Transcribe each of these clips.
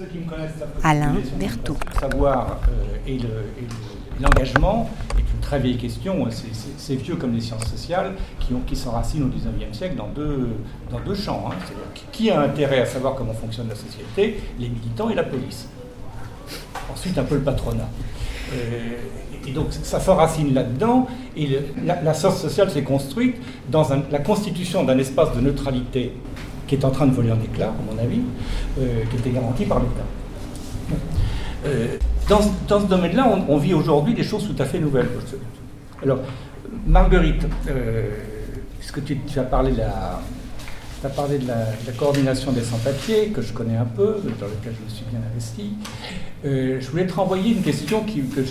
ceux qui me connaissent savent Alain Berthaud. Le savoir euh, et le- le- et l'engagement est une très vieille question. C'est- C'est vieux comme les sciences sociales qui, ont, qui s'enracinent au 19e siècle dans deux, dans deux champs. hein. Qui- qui a intérêt à savoir comment fonctionne la société? Les militants et la police. Ensuite, un peu le patronat. Euh, et donc, ça s'enracine là-dedans. Et le- la, la science sociale s'est construite dans un- la constitution d'un espace de neutralité qui est en train de voler en éclats, à mon avis, euh, qui était garanti par l'État. Euh, dans, ce- domaine-là, on, vit aujourd'hui des choses tout à fait nouvelles. Alors, Marguerite, euh, puisque tu, as parlé de la, coordination des sans-papiers, que je connais un peu, dans laquelle je me suis bien investi, je voulais te renvoyer une question que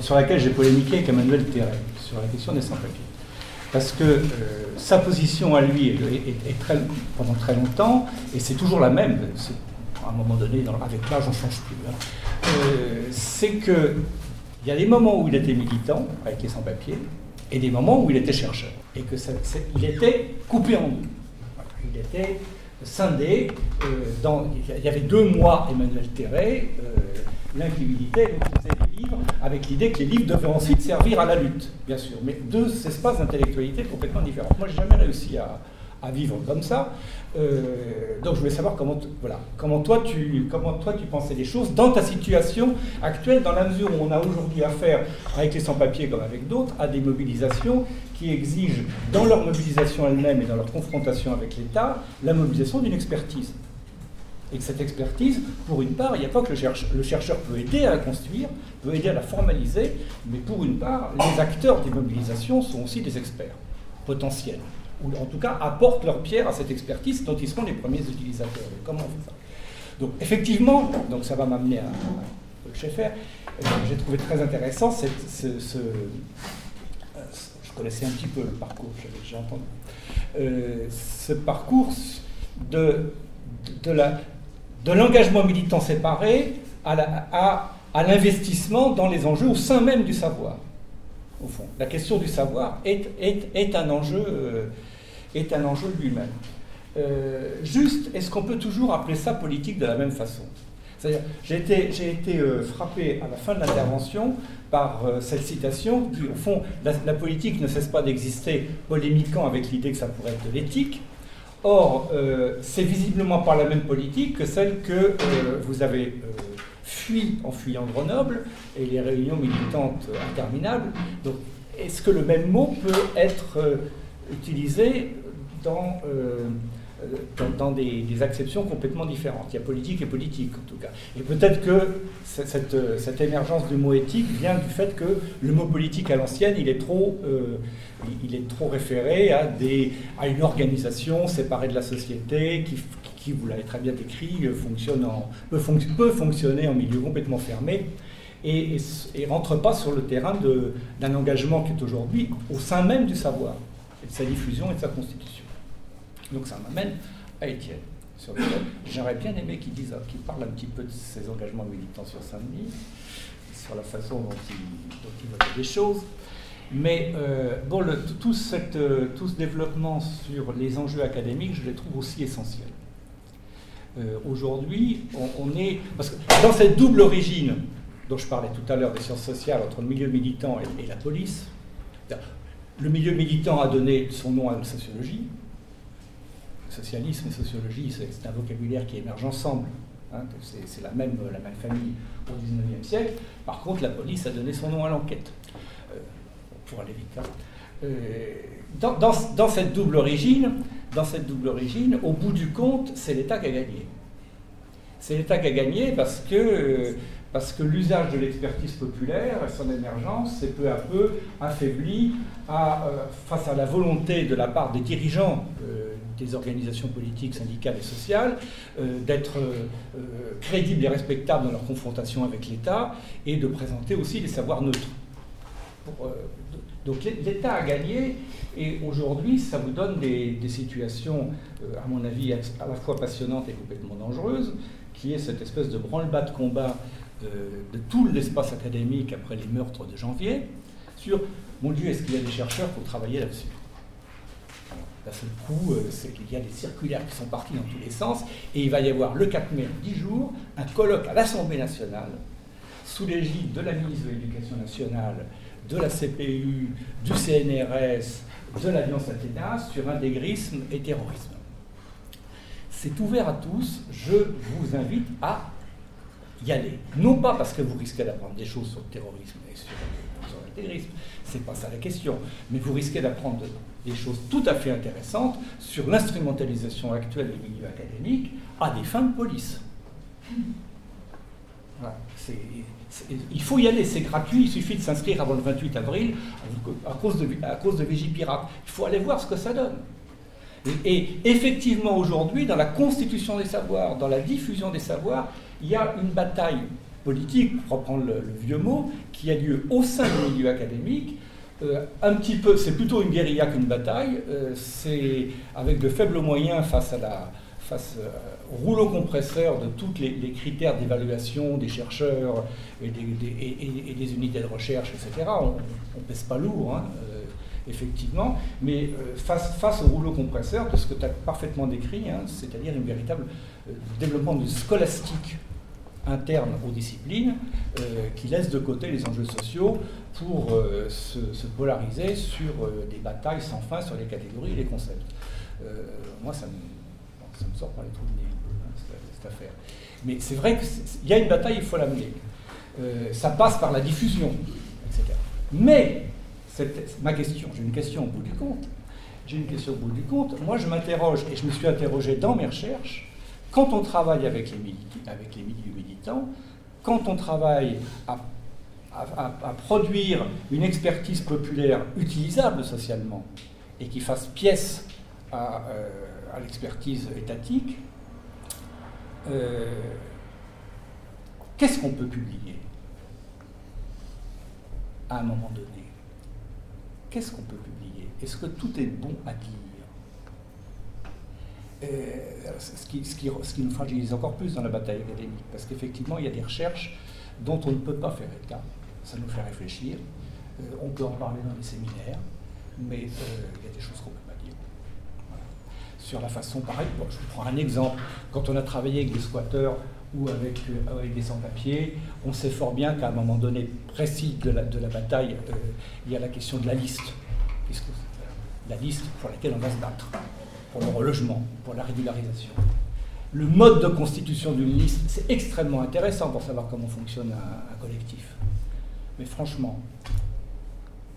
sur laquelle j'ai polémiqué avec Emmanuel Terret, sur la question des sans-papiers. Parce que euh, sa position à lui est, très, pendant très longtemps, et c'est toujours la même, à un moment donné, avec l'âge, on ne change plus. hein. Euh, c'est que il y a des moments où il était militant, avec les sans-papiers, et des moments où il était chercheur. Et que il était coupé en deux. Il était scindé. euh, il y avait deux mois Emmanuel Terret, qui faisait des livres, avec l'idée que les livres devaient ensuite servir à la lutte, bien sûr. Mais deux espaces d'intellectualité complètement différents. Moi, j'ai jamais réussi à, vivre comme ça. Euh, donc je voulais savoir comment, voilà, comment, toi tu, comment toi tu pensais les choses dans ta situation actuelle, dans la mesure où on a aujourd'hui affaire, avec les sans-papiers comme avec d'autres, à des mobilisations qui exigent, dans leur mobilisation elle-même et dans leur confrontation avec l'État, la mobilisation d'une expertise. Et que cette expertise, pour une part, il n'y a pas que le chercheur, peut aider à la construire, peut aider à la formaliser, mais pour une part, les acteurs des mobilisations sont aussi des experts potentiels, ou en tout cas apportent leur pierre à cette expertise dont ils seront les premiers utilisateurs. Comment on fait ça? Donc effectivement, donc ça va m'amener à, à le Schaeffer, euh, j'ai trouvé très intéressant ce, euh, je connaissais un petit peu le parcours, déjà entendu, Euh, ce parcours de, de, la- de l'engagement militant séparé à, l'investissement dans les enjeux au sein même du savoir. Au fond, la question du savoir est, un enjeu, euh, est un enjeu lui-même. Euh, juste, est-ce qu'on peut toujours appeler ça politique de la même façon? C'est-à-dire, j'ai été, euh, frappé à la fin de l'intervention par cette citation qui, au fond, la, la politique ne cesse pas d'exister, polémiquant avec l'idée que ça pourrait être de l'éthique. Or, euh, c'est visiblement pas la même politique que celle que euh, vous avez euh, fui en fuyant Grenoble et les réunions militantes interminables. Donc, est-ce que le même mot peut être utilisé dans, dans, dans des, des acceptions complètement différentes Il y a politique et politique, en tout cas. Et peut-être que cette, cette- émergence du mot éthique vient du fait que le mot politique à l'ancienne, il est trop... euh, il est trop référé à, une organisation séparée de la société qui, qui vous l'avez très bien décrit, euh, fonctionne peut, peut fonctionner en milieu complètement fermé et ne rentre pas sur le terrain d'un engagement qui est aujourd'hui au sein même du savoir, et de sa diffusion et de sa constitution. Donc ça m'amène à Étienne, sur lequel j'aurais bien aimé qu'il dise, qu'il parle un petit peu de ses engagements militants sur Saint-Denis, sur la façon dont il, dont il choses. Mais euh, bon, euh, tout ce développement sur les enjeux académiques, je les trouve aussi essentiels. Euh, Aujourd'hui, on, on est. Parce que dans cette double origine dont je parlais tout à l'heure des sciences sociales entre le milieu militant et, et la police, le milieu militant a donné son nom à la sociologie. Socialisme et sociologie, c'est un vocabulaire qui émerge ensemble. hein, c'est la même, la même famille au XIXe siècle. Par contre, la police a donné son nom à l'enquête. Euh, pour aller vite. hein. Euh, dans, cette double origine, dans cette double origine, au bout du compte, c'est l'État qui a gagné. C'est l'État qui a gagné parce que, euh, parce que l'usage de l'expertise populaire et son émergence s'est peu à peu affaibli euh, face à la volonté de la part des dirigeants euh, des organisations politiques, syndicales et sociales euh, d'être euh, euh, crédibles et respectables dans leur confrontation avec l'État et de présenter aussi des savoirs neutres. Donc l'É- l'État a gagné et aujourd'hui ça vous donne des, des situations, à mon avis, à la fois passionnantes et complètement dangereuses, qui est cette espèce de branle-bas de combat de tout l'espace académique après les meurtres de janvier sur, mon Dieu, est-ce qu'il y a des chercheurs pour travailler là-dessus? D'un seul coup, c'est qu'il y a des circulaires qui sont partis dans tous les sens, et il va y avoir le 4 mai, 10 jours, un colloque à l'Assemblée nationale, sous l'égide de la ministre de l'Éducation nationale, de la CPU, du CNRS, de l'Alliance Athéna, sur intégrisme et terrorisme. C'est ouvert à tous, je vous invite à y aller. Non pas parce que vous risquez d'apprendre des choses sur le terrorisme et sur, l'intégrisme, c'est pas ça la question, mais vous risquez d'apprendre des choses tout à fait intéressantes sur l'instrumentalisation actuelle du milieu académique à des fins de police. il faut y aller, c'est gratuit, il suffit de s'inscrire avant le 28 avril à cause de, à cause de Vigipirate. Il faut aller voir ce que ça donne. Et, effectivement, aujourd'hui, dans la constitution des savoirs, dans la diffusion des savoirs, il y a une bataille politique, pour reprendre le, vieux mot, qui a lieu au sein du milieu académique. Euh, un petit peu, c'est plutôt une guérilla qu'une bataille. Euh, c'est avec de faibles moyens face à la face euh, au rouleau compresseur de tous les, critères d'évaluation des chercheurs et des, unités de recherche, etc. On ne pèse pas lourd. Hein, effectivement, mais face, au rouleau compresseur de ce que tu as parfaitement décrit, hein, c'est-à-dire un véritable développement du scolastique interne aux disciplines euh, qui laisse de côté les enjeux sociaux pour se, polariser sur des batailles sans fin sur les catégories et les concepts. moi, ça me, sort par les trous de nez, hein, cette, affaire. Mais c'est vrai qu'il y a une bataille, il faut l'amener. ça passe par la diffusion, etc. Mais c'est ma question. J'ai une question au bout du compte. J'ai une question au bout du compte. Moi, je m'interroge, et je me suis interrogé dans mes recherches, quand on travaille avec les, milieux militants, quand on travaille à, produire une expertise populaire utilisable socialement et qui fasse pièce à, euh, l'expertise étatique, euh, qu'est-ce qu'on peut publier à un moment donné? Qu'est-ce qu'on peut publier? Est-ce que tout est bon à dire? Ce, qui, nous fragilise encore plus dans la bataille académique, parce qu'effectivement, il y a des recherches dont on ne peut pas faire état. Ça nous fait réfléchir. Euh, on peut en parler dans les séminaires, mais euh, il y a des choses qu'on ne peut pas dire. Sur la façon, pareil, je vous prends un exemple. Quand on a travaillé avec des squatteurs ou avec, avec des sans-papiers, on sait fort bien qu'à un moment donné précis de la, bataille, euh, il y a la question de la liste. La liste pour laquelle on va se battre, pour le relogement, pour la régularisation. Le mode de constitution d'une liste, c'est extrêmement intéressant pour savoir comment fonctionne un, collectif. Mais franchement,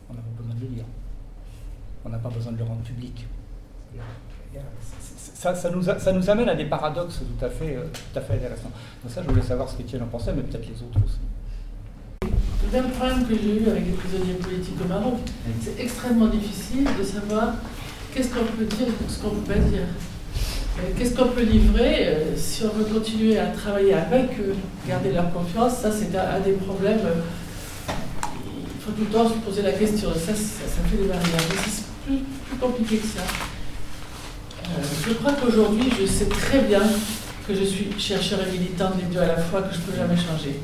on n'a pas besoin de le lire. On n'a pas besoin de le rendre public ça, nous ça, nous amène à des paradoxes tout à fait, tout à fait intéressants. Donc ça, je voulais savoir ce qu'Étienne en pensait, mais peut-être les autres aussi. Le même problème que j'ai eu avec les prisonniers politiques au Maroc, c'est extrêmement difficile de savoir qu'est-ce qu'on peut dire et ce qu'on ne peut pas dire. Qu'est-ce qu'on peut livrer euh, si on veut continuer à travailler avec eux, garder leur confiance Ça, c'est un, des problèmes. Il faut tout le temps se poser la question. Ça, ça, fait des barrières. Mais c'est plus, compliqué que ça. Euh, je crois qu'aujourd'hui, je sais très bien que je suis chercheur et militante les deux à la fois, que je ne peux jamais changer.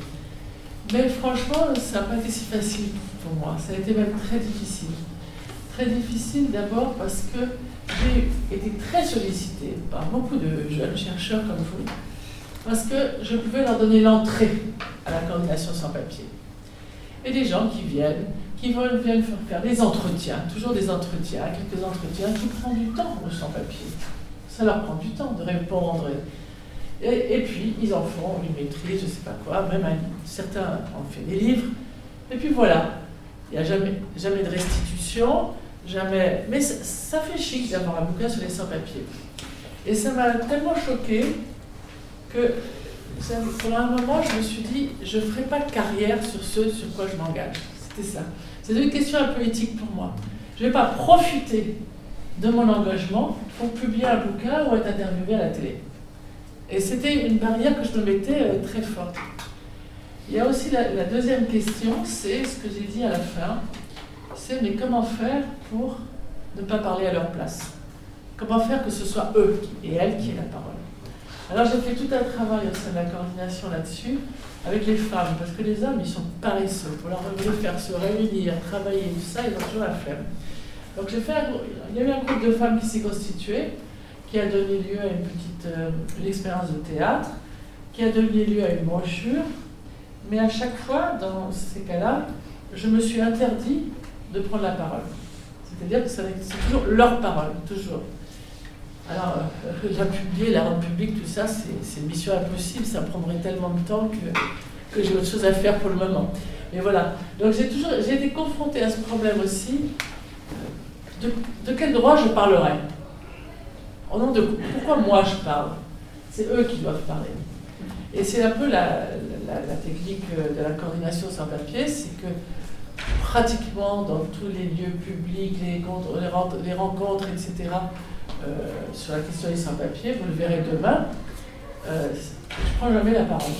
Mais franchement, ça n'a pas été si facile pour moi. Ça a été même très difficile. Très difficile d'abord parce que j'ai été très sollicitée par beaucoup de jeunes chercheurs comme vous, parce que je pouvais leur donner l'entrée à la coordination sans papier. Et des gens qui viennent qui veulent, viennent faire des entretiens, toujours des entretiens, quelques entretiens qui prennent du temps le sans-papier. Ça leur prend du temps de répondre. Et, puis, ils en font une maîtrise, je ne sais pas quoi, même certains ont fait des livres. Et puis voilà, il n'y a jamais, jamais de restitution, jamais. Mais ça, fait chic d'avoir un bouquin sur les sans-papiers. Et ça m'a tellement choqué que pour un moment, je me suis dit, je ne ferai pas carrière sur ce sur quoi je m'engage. C'était ça. C'est une question un peu éthique pour moi. Je ne vais pas profiter de mon engagement pour publier un bouquin ou être interviewé à la télé. Et c'était une barrière que je me mettais euh, très forte. Il y a aussi la, deuxième question, c'est ce que j'ai dit à la fin, c'est mais comment faire pour ne pas parler à leur place? Comment faire que ce soit eux et elles qui aient la parole? Alors j'ai fait tout un travail au sein de la coordination là-dessus, avec les femmes, parce que les hommes, ils sont paresseux. Pour leur faire se réunir, travailler, tout ça, ils ont toujours la flemme. Donc j'ai fait il y avait un groupe de femmes qui s'est constitué, qui a donné lieu à une petite euh, expérience de théâtre, qui a donné lieu à une brochure. Mais à chaque fois, dans ces cas-là, je me suis interdit de prendre la parole. C'est-à-dire que c'est toujours leur parole, toujours. Alors, euh, la publier, la rendre publique, tout ça, c'est une mission impossible, ça prendrait tellement de temps que, j'ai autre chose à faire pour le moment. Mais voilà. Donc j'ai toujours j'ai été confrontée à ce problème aussi. De, de quel droit je parlerai Au nom de pourquoi moi je parle? C'est eux qui doivent parler. Et c'est un peu la, la, technique de la coordination sans papier, c'est que pratiquement dans tous les lieux publics, les, rencontres, etc., euh, sur la question des sans-papiers, vous le verrez demain, euh, je ne prends jamais la parole.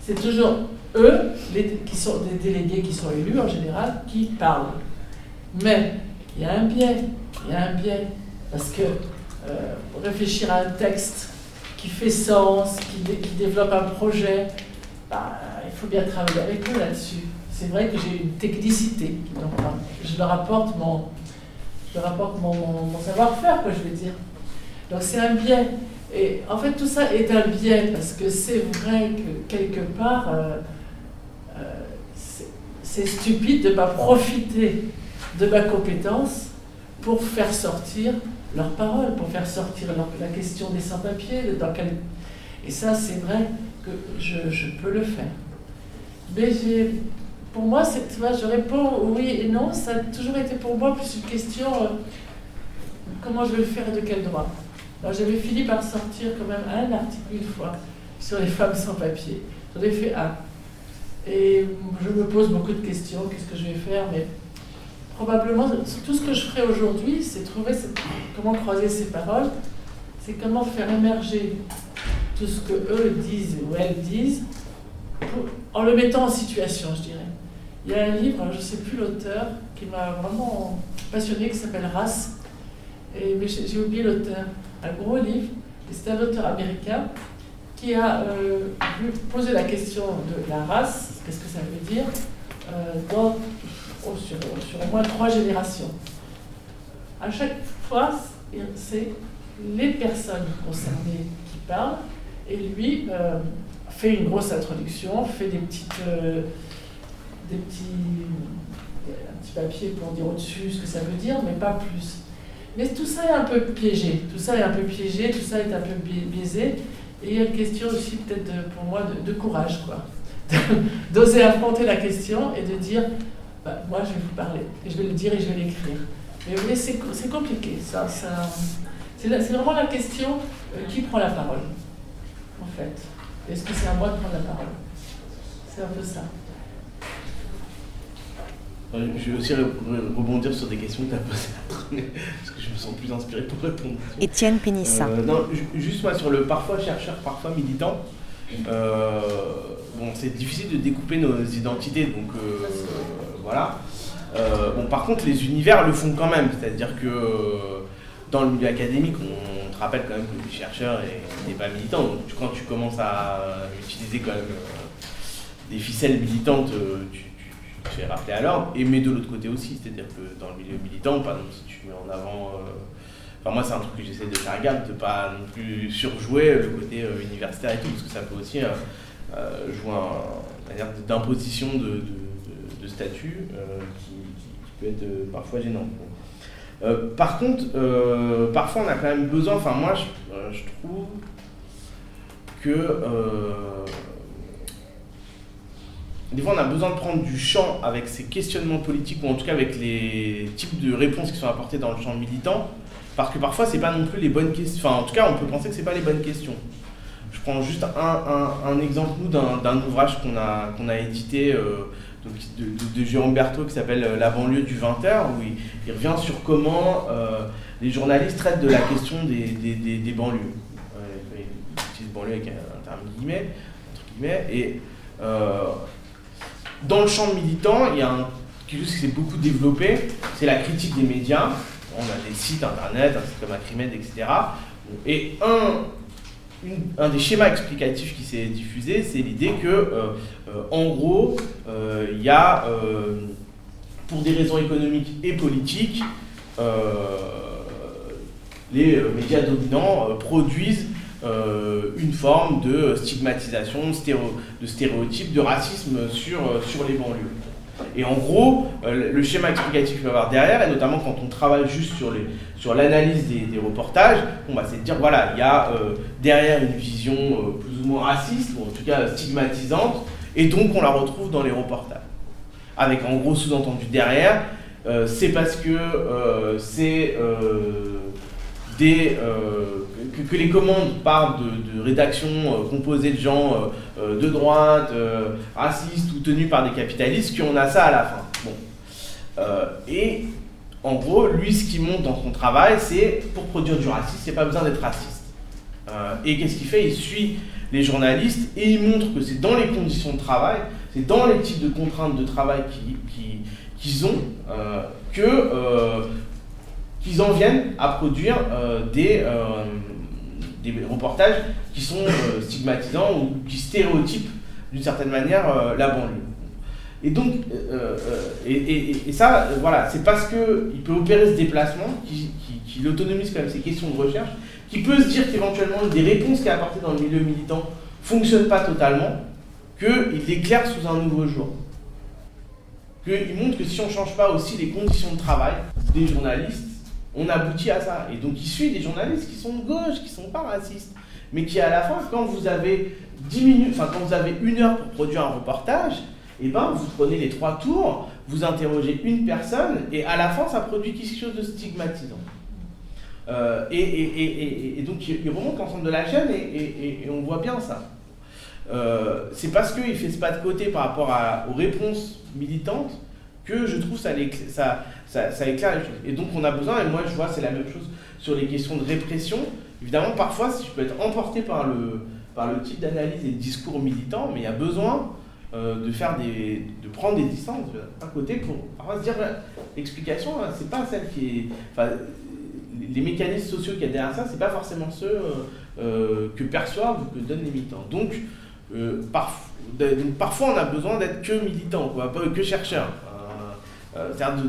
C'est toujours eux, les, qui sont des délégués qui sont élus en général, qui parlent. Mais il y a un biais, il y a un biais, parce que euh, réfléchir à un texte qui fait sens, qui, développe un projet, bah, il faut bien travailler avec eux là-dessus. C'est vrai que j'ai une technicité, je leur apporte mon, mon, savoir-faire, quoi, je veux dire. Donc c'est un biais. Et en fait, tout ça est un biais parce que c'est vrai que quelque part, euh, euh, c'est stupide de ne pas profiter de ma compétence pour faire sortir leurs paroles, pour faire sortir la question des sans-papiers. Et ça, c'est vrai que je, je peux le faire. Mais j'ai pour moi, tu vois, je réponds oui et non. Ça a toujours été pour moi plus une question euh, comment je vais le faire et de quel droit. Alors j'avais fini par sortir quand même un article une fois sur les femmes sans papier. J'en ai fait un. Et je me pose beaucoup de questions, qu'est-ce que je vais faire, mais probablement, tout ce que je ferai aujourd'hui, c'est trouver comment croiser ces paroles, c'est comment faire émerger tout ce que eux disent ou elles disent, en le mettant en situation, je dirais. Il y a un livre, je ne sais plus l'auteur, qui m'a vraiment passionné, qui s'appelle Race. Et, mais j'ai oublié l'auteur. Un gros livre. c'est un auteur américain qui a euh, posé la question de la race, qu'est-ce que ça veut dire, euh, dans, sur, au moins trois générations. À chaque fois, c'est les personnes concernées qui parlent, et lui euh, fait une grosse introduction, fait des petites des petits, un petit papier pour dire au-dessus ce que ça veut dire, mais pas plus. Mais tout ça est un peu piégé, tout ça est un peu piégé, tout ça est un peu biaisé. Et il y a une question aussi peut-être pour moi de, courage, quoi. D'oser affronter la question et de dire, bah, moi je vais vous parler, et je vais le dire et je vais l'écrire. Mais vous voyez, c'est compliqué, ça. ça c'est vraiment la question euh, qui prend la parole, en fait. Est-ce que c'est à moi de prendre la parole? C'est un peu ça. Je vais aussi rebondir sur des questions que tu as posées parce que je me sens plus inspiré pour répondre. Étienne Pénissa. Euh, non, juste moi sur le parfois chercheur, parfois militant. Euh, bon, c'est difficile de découper nos identités, donc euh, voilà. bon, par contre, les univers le font quand même, c'est-à-dire que dans le milieu académique, on, te rappelle quand même que le chercheur n'est pas militant. Donc quand tu commences à utiliser quand même des ficelles militantes, tu, fait rappeler et mais de l'autre côté aussi, c'est-à-dire que dans le milieu militant, par exemple, si tu mets en avant. Euh, enfin, moi, c'est un truc que j'essaie de faire gaffe, de pas non plus surjouer le côté euh, universitaire et tout, parce que ça peut aussi euh, jouer manière d'imposition de, statut qui, peut être parfois gênant. par contre, parfois on a quand même besoin, enfin moi je trouve que des fois, on a besoin de prendre du champ avec ces questionnements politiques, ou en tout cas avec les types de réponses qui sont apportées dans le champ militant, parce que parfois, c'est pas non plus les bonnes questions. Enfin, en tout cas, on peut penser que c'est pas les bonnes questions. Je prends juste un, exemple, nous, d'un ouvrage qu'on a, qu'on a édité euh, de, Jérôme Berthaud qui s'appelle euh, La banlieue du 20h, où il, revient sur comment euh, les journalistes traitent de la question des, banlieues. il utilise banlieue avec un, terme guillemets, entre guillemets, et dans le champ militant, il y a quelque chose qui s'est beaucoup développé, c'est la critique des médias. On a des sites internet, un site comme Acrimed, etc. Et un, un des schémas explicatifs qui s'est diffusé, c'est l'idée que, euh, euh, en gros, euh, il y a pour des raisons économiques et politiques, les médias dominants produisent une forme de stigmatisation, de stéréotype, de racisme sur, sur les banlieues. Et en gros, euh, le schéma explicatif qu'il va y avoir derrière, et notamment quand on travaille juste sur, les, sur l'analyse des, reportages, on va c'est de dire voilà, il y a euh, derrière une vision euh, plus ou moins raciste, ou en tout cas stigmatisante, et donc on la retrouve dans les reportages. Avec en gros sous-entendu derrière, c'est parce que c'est des que, les commandes partent de, rédactions euh, composées de gens euh, euh, de droite, racistes ou tenus par des capitalistes, qu'on a ça à la fin. Bon. et en gros, lui, ce qui monte dans son travail, c'est pour produire du racisme, il n'y a pas besoin d'être raciste. et qu'est-ce qu'il fait? Il suit les journalistes et il montre que c'est dans les conditions de travail, c'est dans les types de contraintes de travail qu'ils ont que qu'ils en viennent à produire des, des reportages qui sont euh, stigmatisants ou qui stéréotypent d'une certaine manière euh, la banlieue. Et donc, euh, et, ça, voilà, c'est parce qu'il peut opérer ce déplacement, qui, qui, l'autonomise quand même ces questions de recherche, qui peut se dire qu'éventuellement des réponses qu'il a apportées dans le milieu militant ne fonctionnent pas totalement, qu'il éclaire sous un nouveau jour. Qu'il montre que si on ne change pas aussi les conditions de travail des journalistes, on aboutit à ça. Et donc il suit des journalistes qui sont de gauche, qui sont pas racistes, mais qui à la fin, quand vous avez 10 minutes, enfin quand vous avez une heure pour produire un reportage, et eh ben, vous prenez les trois tours, vous interrogez une personne, et à la fin, ça produit quelque chose de stigmatisant. Euh, et, donc il remonte l'ensemble de la chaîne et, on voit bien ça. Euh, c'est parce qu'il fait ce pas de côté par rapport aux réponses militantes que je trouve ça, éclaire les choses. Et donc on a besoin, et moi je vois c'est la même chose sur les questions de répression. Évidemment, parfois, si je peux être emporté par le, type d'analyse et de discours militant, mais il y a besoin euh, de faire des, de prendre des distances à côté pour se dire l'explication, hein, c'est pas celle qui est, les mécanismes sociaux qu'il y a derrière ça, c'est pas forcément ceux euh, euh, que perçoivent ou que donnent les militants. Donc, parfois, on a besoin d'être que militant, que chercheur. Euh, c'est-à-dire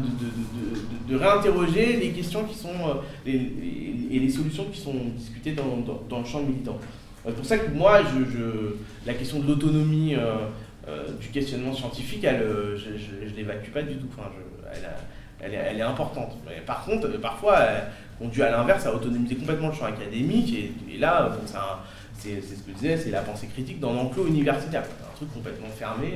de, réinterroger les questions qui sont euh, et les solutions qui sont discutées dans, le champ militant. Euh, c'est pour ça que moi, la question de l'autonomie du questionnement scientifique, je ne l'évacue pas du tout. Elle, est, importante. par contre, parfois, elle conduit à l'inverse à autonomiser complètement le champ académique. Et, là, c'est ce que je disais, c'est la pensée critique dans l'enclos universitaire. Un truc complètement fermé.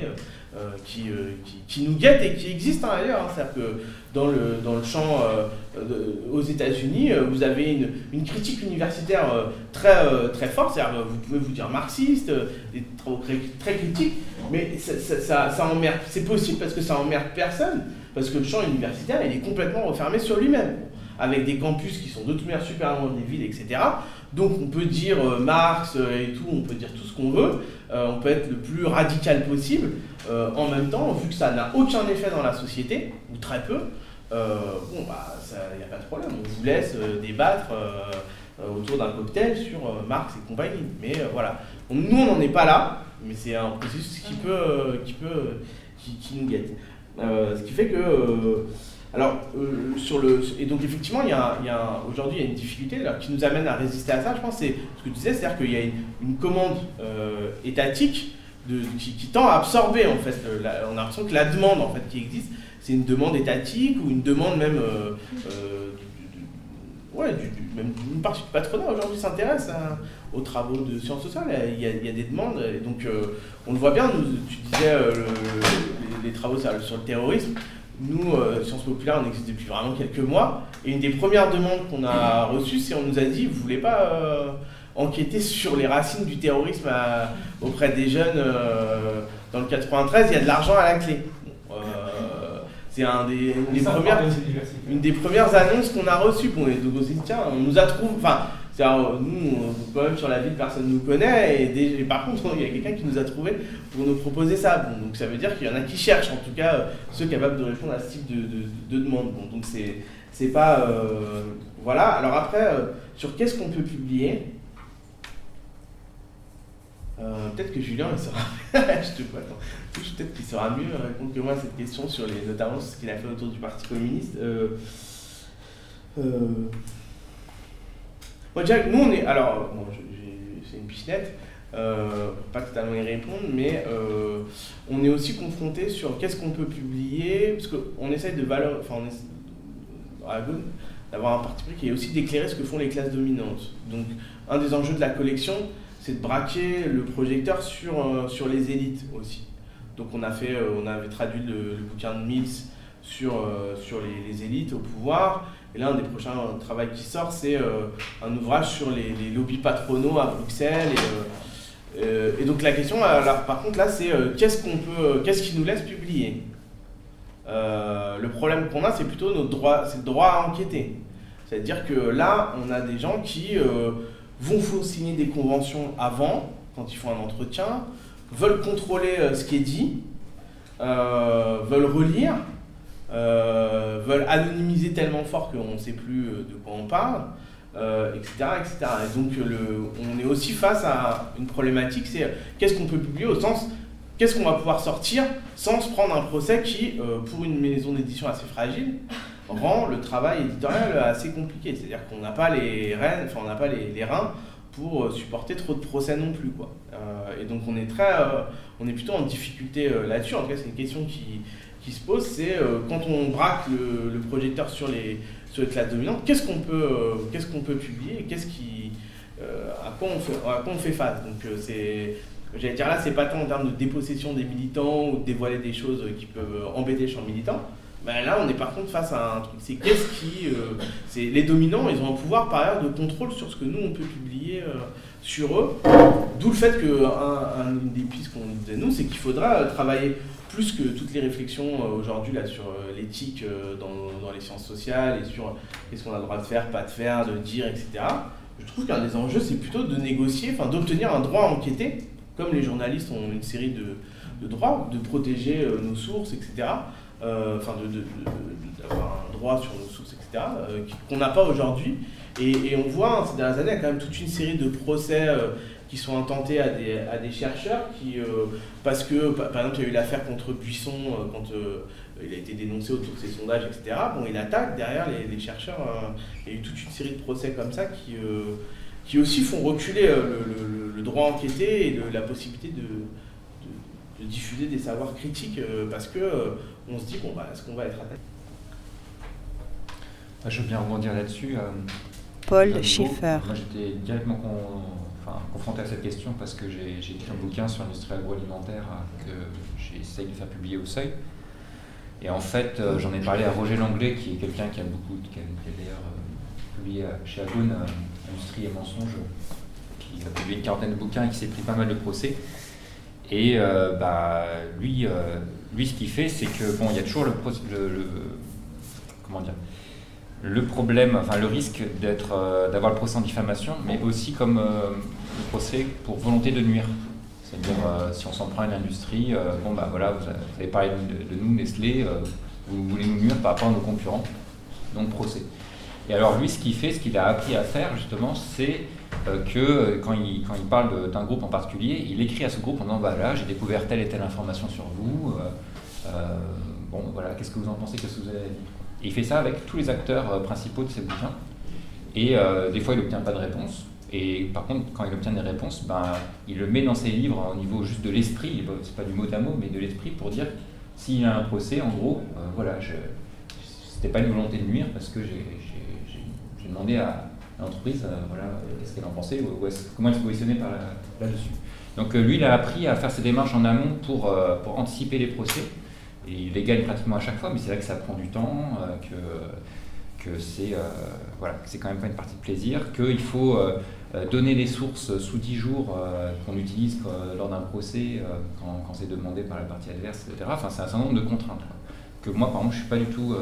Euh, euh, qui, nous guette et qui existe hein, ailleurs. Hein. C'est-à-dire que dans le, dans le champ euh, aux États-Unis, vous avez une, critique universitaire très, très forte. C'est-à-dire vous pouvez vous dire marxiste, travaux très, critiques, mais ça. C'est possible parce que ça emmerde personne, parce que le champ universitaire il est complètement refermé sur lui-même avec des campus qui sont de toute manière super loin des villes, etc. Donc on peut dire Marx et tout, on peut dire tout ce qu'on veut, on peut être le plus radical possible, euh, en même temps, vu que ça n'a aucun effet dans la société, ou très peu, euh, bon, bah, il n'y a pas de problème. On vous laisse euh, débattre autour d'un cocktail sur Marx et compagnie. Mais voilà. nous, on n'en est pas là, mais c'est un processus qui peut, qui, peut, qui, nous guette. ce qui fait que. Alors, sur le. Et donc, effectivement, il y a, aujourd'hui, il y a une difficulté qui nous amène à résister à ça. Je pense c'est ce que tu disais, c'est-à-dire qu'il y a une, commande étatique qui, tend à absorber en fait. on a l'impression que la demande en fait qui existe, c'est une demande étatique ou une demande même euh, euh, ouais, même une partie du patronat aujourd'hui s'intéresse aux travaux de sciences sociales. Il y a, des demandes, et donc euh, on le voit bien. Tu disais les, travaux sur, le terrorisme. Nous, Sciences Populaires, on existe depuis vraiment quelques mois. Et une des premières demandes qu'on a reçues, c'est on nous a dit, vous voulez pas enquêter sur les racines du terrorisme auprès des jeunes euh, dans le 93, il y a de l'argent à la clé. Euh, c'est un des, une, des premières, une des premières annonces qu'on a reçues. On est de tiens, on nous a trouvé. Enfin, nous, quand même sur la ville, personne ne nous connaît. Et, par contre, il y a quelqu'un qui nous a trouvé pour nous proposer ça. donc ça veut dire qu'il y en a qui cherchent, en tout cas, ceux capables de répondre à ce type de, de, demande. Donc c'est pas. Euh, voilà. Alors après, sur qu'est-ce qu'on peut publier? Euh, peut-être que Julien, il sera, je te peut-être qu'il sera mieux répondre que moi à cette question sur les, notamment ce qu'il a fait autour du Parti communiste. Euh, euh, moi, déjà, nous, on est, alors, bon, c'est une pichenette, pas totalement y répondre, mais on est aussi confronté sur qu'est-ce qu'on peut publier, parce qu'on essaye de valeur, enfin, d'avoir un parti pris qui est aussi d'éclairer ce que font les classes dominantes. Donc, un des enjeux de la collection, c'est de braquer le projecteur sur, euh, sur les élites aussi. Donc on, a fait, euh, on avait traduit le, bouquin de Mills sur, euh, sur les, élites au pouvoir. Et là, un des prochains travaux qui sort, c'est un ouvrage sur les, lobbies patronaux à Bruxelles. Et, et, donc la question, alors, par contre, là, c'est qu'est-ce qu'on peut, qu'est-ce qui nous laisse publier? Le problème qu'on a, c'est plutôt notre droit, c'est le droit à enquêter. C'est-à-dire que là, on a des gens qui vont signer des conventions avant, quand ils font un entretien, veulent contrôler euh, ce qui est dit, euh, veulent relire, euh, veulent anonymiser tellement fort qu'on ne sait plus de quoi on parle, etc., etc. Et donc le, on est aussi face à une problématique, c'est qu'est-ce qu'on peut publier au sens, qu'est-ce qu'on va pouvoir sortir sans se prendre un procès qui, pour une maison d'édition assez fragile, rend le travail éditorial assez compliqué. C'est-à-dire qu'on n'a pas les reins, enfin on n'a pas les, reins pour euh, supporter trop de procès non plus. Quoi. Euh, et donc on est très, euh, on est plutôt en difficulté là-dessus. En tout cas, c'est une question qui, pose, c'est quand on braque le, projecteur sur les, sur les classes dominantes, qu'est-ce qu'on peut, qu'est-ce qu'on peut publier, qu'est-ce qui, à quoi on fait, à quoi on fait face? Donc c'est J'allais dire là, c'est pas tant en termes de dépossession des militants ou de dévoiler des choses qui peuvent embêter le champ militant, ben là, on est par contre face à un truc. C'est qu'est-ce qui. Euh, c'est les dominants, ils ont un pouvoir par ailleurs de contrôle sur ce que nous, on peut publier euh, sur eux. D'où le fait que un, des pistes qu'on disait nous, c'est qu'il faudra euh, travailler plus que toutes les réflexions aujourd'hui là sur l'éthique dans, dans, les sciences sociales et sur qu'est-ce qu'on a le droit de faire, pas de faire, de dire, etc. Je trouve qu'un des enjeux, c'est plutôt de négocier, enfin d'obtenir un droit à enquêter, comme les journalistes ont une série de, de droits, de protéger nos sources, etc. Euh, enfin d'avoir un droit sur nos sources, etc., euh, qu'on n'a pas aujourd'hui. Et, on voit, hein, ces dernières années, il y a quand même toute une série de procès euh, qui sont intentés à des, à des chercheurs, qui, parce que, par exemple, il y a eu l'affaire contre Buisson, quand il a été dénoncé autour de ses sondages, etc. Bon, il attaque derrière les, chercheurs. il y a eu toute une série de procès comme ça qui, qui aussi font reculer le, le, droit enquêté et la possibilité de, de, diffuser des savoirs critiques, parce que on se dit, bon, bah, est-ce qu'on va être attaqué? Je veux bien rebondir là-dessus. Euh, Paul Schiffer. Moi, j'étais directement confronté à cette question parce que j'ai écrit un bouquin sur l'industrie agroalimentaire euh, que j'essaye de faire publier au seuil. Et en fait, euh, j'en ai parlé à Roger Langlais, qui est quelqu'un qui a beaucoup, qui a, d'ailleurs publié chez Agone, Industrie et Mensonges, qui a publié une quarantaine de bouquins et qui s'est pris pas mal de procès. Et bah, lui, lui, ce qu'il fait, c'est que, bon, il y a toujours le, comment dire, le problème, enfin le risque d'être, euh, d'avoir le procès en diffamation, mais aussi comme euh, le procès pour volonté de nuire. C'est-à-dire, euh, si on s'en prend à une industrie, bon, bah voilà, vous avez parlé de, nous, Nestlé, vous voulez nous nuire par rapport à nos concurrents, donc procès. Et alors, lui, ce qu'il fait, ce qu'il a appris à faire, justement, c'est que quand il, quand il parle d'un groupe en particulier, il écrit à ce groupe en disant, bah là, j'ai découvert telle et telle information sur vous, bon, voilà, qu'est-ce que vous en pensez, qu'est-ce que vous avez dit Il fait ça avec tous les acteurs euh, principaux de ses bouquins. Et euh, des fois, il n'obtient pas de réponse. Et par contre, quand il obtient des réponses, ben, il le met dans ses livres au niveau juste de l'esprit, c'est pas du mot à mot, mais de l'esprit pour dire s'il y a un procès, en gros, voilà, je, c'était pas une volonté de nuire parce que j'ai, demandé à l'entreprise, voilà, qu'est-ce qu'elle en pensait, ou, comment elle se positionnait par là-dessus. Donc lui, il a appris à faire ses démarches en amont pour, pour anticiper les procès et il les gagne pratiquement à chaque fois, mais c'est vrai que ça prend du temps, euh, que, que c'est euh, voilà, quand même pas une partie de plaisir, qu'il faut euh, donner les sources sous 10 jours qu'on utilise lors d'un procès quand, c'est demandé par la partie adverse, etc. Enfin, c'est un certain nombre de contraintes. Que moi, par exemple, je ne suis pas du tout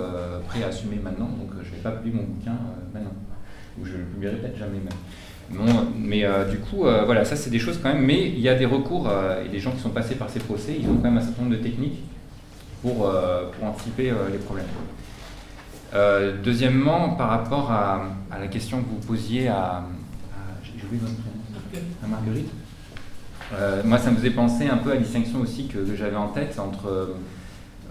prêt à assumer maintenant, donc je ne vais pas publier mon bouquin maintenant. Ou je ne le publierai peut-être jamais même. mais du coup, voilà, ça c'est des choses quand même. Mais il y a des recours et des gens qui sont passés par ces procès, ils ont quand même un certain nombre de techniques pour, euh, pour anticiper euh, les problèmes. Euh, deuxièmement, par rapport à, à, la question que vous posiez à, à j'ai oublié votre prénom, à Marguerite. Euh, moi, ça me faisait penser un peu à la distinction aussi que, j'avais en tête entre,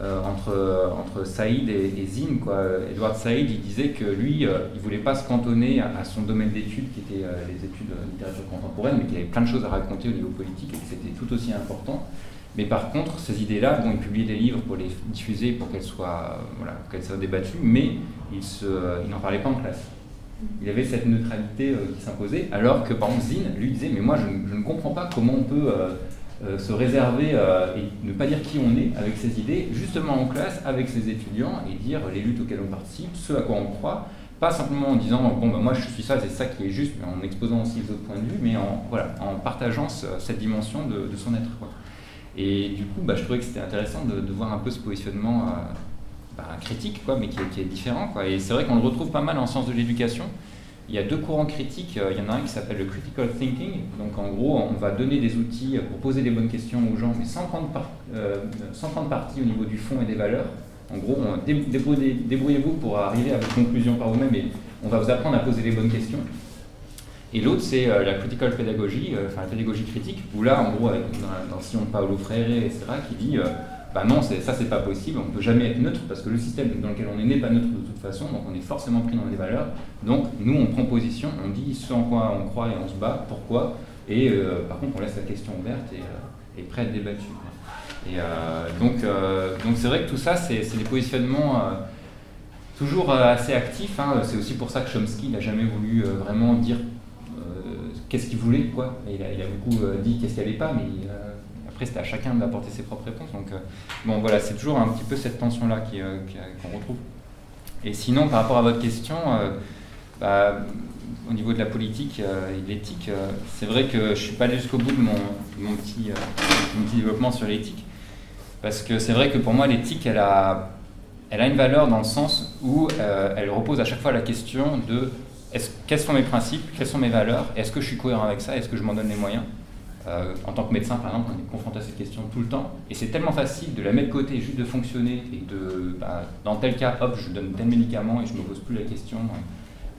euh, entre, entre Saïd et, Zine. Quoi. Edward Saïd, il disait que lui, il ne voulait pas se cantonner à, son domaine d'études, qui était les études de littérature contemporaine, mais qu'il avait plein de choses à raconter au niveau politique et que c'était tout aussi important. Mais par contre, ces idées-là, bon, il publiait des livres pour les diffuser, pour qu'elles soient, voilà, soient débattues, mais il, il n'en parlait pas en classe. Il avait cette neutralité euh, qui s'imposait, alors que par exemple Zine lui disait Mais moi je, ne comprends pas comment on peut euh, euh, se réserver et ne pas dire qui on est avec ses idées, justement en classe avec ses étudiants et dire les luttes auxquelles on participe, ce à quoi on croit, pas simplement en disant Bon, ben, moi je suis ça, c'est ça qui est juste, mais en exposant aussi les autres points de vue, mais en, voilà, en partageant cette dimension de, son être. Et du coup, bah, je trouvais que c'était intéressant de, voir un peu ce positionnement un critique, quoi, mais qui est, différent. Et c'est vrai qu'on le retrouve pas mal en sciences de l'éducation. Il y a deux courants critiques. Euh, il y en a un qui s'appelle le critical thinking. Donc en gros, on va donner des outils pour poser les bonnes questions aux gens, mais sans prendre, euh, sans prendre parti au niveau du fond et des valeurs. En gros, débrouillez-vous pour arriver à vos conclusions par vous-même et on va vous apprendre à poser les bonnes questions. Et l'autre, c'est euh, la critical pedagogy, enfin la pédagogie critique, où là, en gros, dans, dans Sion Paolo Freire, etc., qui dit bah non, ça c'est pas possible, on peut jamais être neutre parce que le système dans lequel on est n'est pas neutre de toute façon, donc on est forcément pris dans des valeurs. Donc nous on prend position, on dit ce en quoi on croit et on se bat, pourquoi, et euh, par contre on laisse la question ouverte et, euh, prêt à être débattu. Et euh, donc donc c'est vrai que tout ça c'est des positionnements toujours assez actifs. Hein. C'est aussi pour ça que Chomsky n'a jamais voulu vraiment dire qu'est-ce qu'il voulait, quoi. il, a, beaucoup dit qu'est-ce qu'il n'y avait pas, mais après, c'était à chacun d'apporter ses propres réponses. Donc, euh, bon, voilà, c'est toujours un petit peu cette tension-là euh, qu'on retrouve. Et sinon, par rapport à votre question, euh, bah, au niveau de la politique et de l'éthique, c'est vrai que je ne suis pas allé jusqu'au bout de mon, petit, petit, développement sur l'éthique. Parce que c'est vrai que pour moi, l'éthique, elle a, elle a une valeur dans le sens où elle repose à chaque fois la question de quels sont mes principes, quelles sont mes valeurs, est-ce que je suis cohérent avec ça, est-ce que je m'en donne les moyens? Euh, en tant que médecin, par exemple, on est confronté à cette question tout le temps. Et c'est tellement facile de la mettre de côté, juste de fonctionner, et de, bah, dans tel cas, hop, je donne tel médicament et je ne me pose plus la question.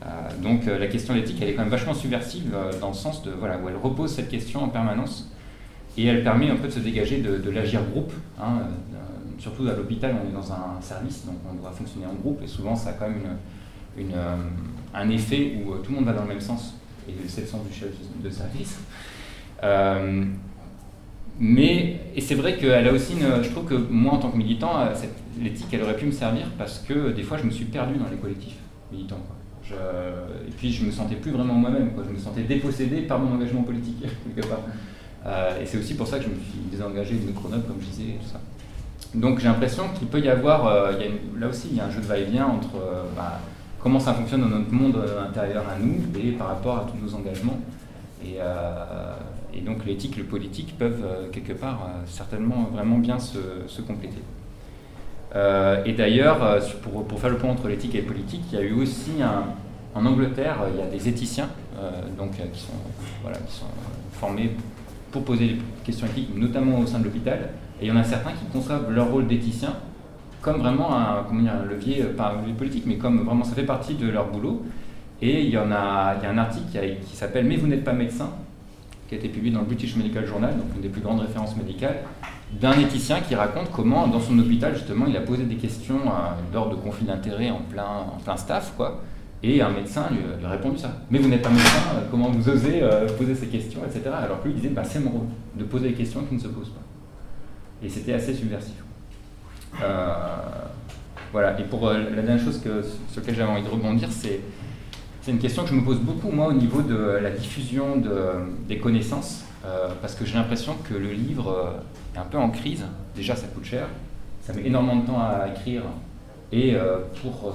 Euh, donc euh, la question d'éthique, elle est quand même vachement subversive dans le sens de, voilà, où elle repose cette question en permanence. Et elle permet un peu de se dégager de, l'agir groupe. Hein, surtout à l'hôpital, on est dans un service, donc on doit fonctionner en groupe. Et souvent, ça a quand même une, un effet où tout le monde va dans le même sens. Et c'est le sens du chef de service. Euh, mais, et c'est vrai qu'elle a aussi une, je trouve que moi en tant que militant, euh, l'éthique elle aurait pu me servir parce que des fois je me suis perdu dans les collectifs militants. et puis je me sentais plus vraiment moi-même, je me sentais dépossédé par mon engagement politique quelque part. Euh, et c'est aussi pour ça que je me suis désengagé de Chronob, comme je disais, et tout ça. Donc j'ai l'impression qu'il peut y avoir, là aussi il y a un jeu de va-et-vient entre bah, comment ça fonctionne dans notre monde intérieur à nous et par rapport à tous nos engagements. Et, et donc l'éthique et le politique peuvent euh, quelque part euh, certainement vraiment bien se, compléter. Euh, et d'ailleurs, pour, pour, faire le point entre l'éthique et le politique, il y a eu aussi en Angleterre, il y a des éthiciens donc, qui, sont, voilà, qui sont formés pour poser des questions éthiques, notamment au sein de l'hôpital. Et il y en a certains qui conçoivent leur rôle d'éthicien comme vraiment un, levier, pas un levier politique, mais comme vraiment ça fait partie de leur boulot. Et il y, en a, il y a un article qui, s'appelle Mais vous n'êtes pas médecin, qui a été publié dans le British Medical Journal, donc une des plus grandes références médicales, d'un éthicien qui raconte comment, dans son hôpital, justement, il a posé des questions euh, de conflit d'intérêt en plein, en plein staff, quoi. Et un médecin lui, a répondu ça. Mais vous n'êtes pas médecin, euh, comment vous osez euh, poser ces questions, etc. Alors que lui, il disait, bah, c'est mon rôle, de poser des questions qui ne se posent pas. Et c'était assez subversif. Voilà, et pour la dernière chose sur laquelle j'avais envie de rebondir, c'est une question que je me pose beaucoup, moi, au niveau de la diffusion des connaissances, euh, parce que j'ai l'impression que le livre euh, est un peu en crise. Déjà, ça coûte cher, ça met énormément de temps à écrire, et euh, pour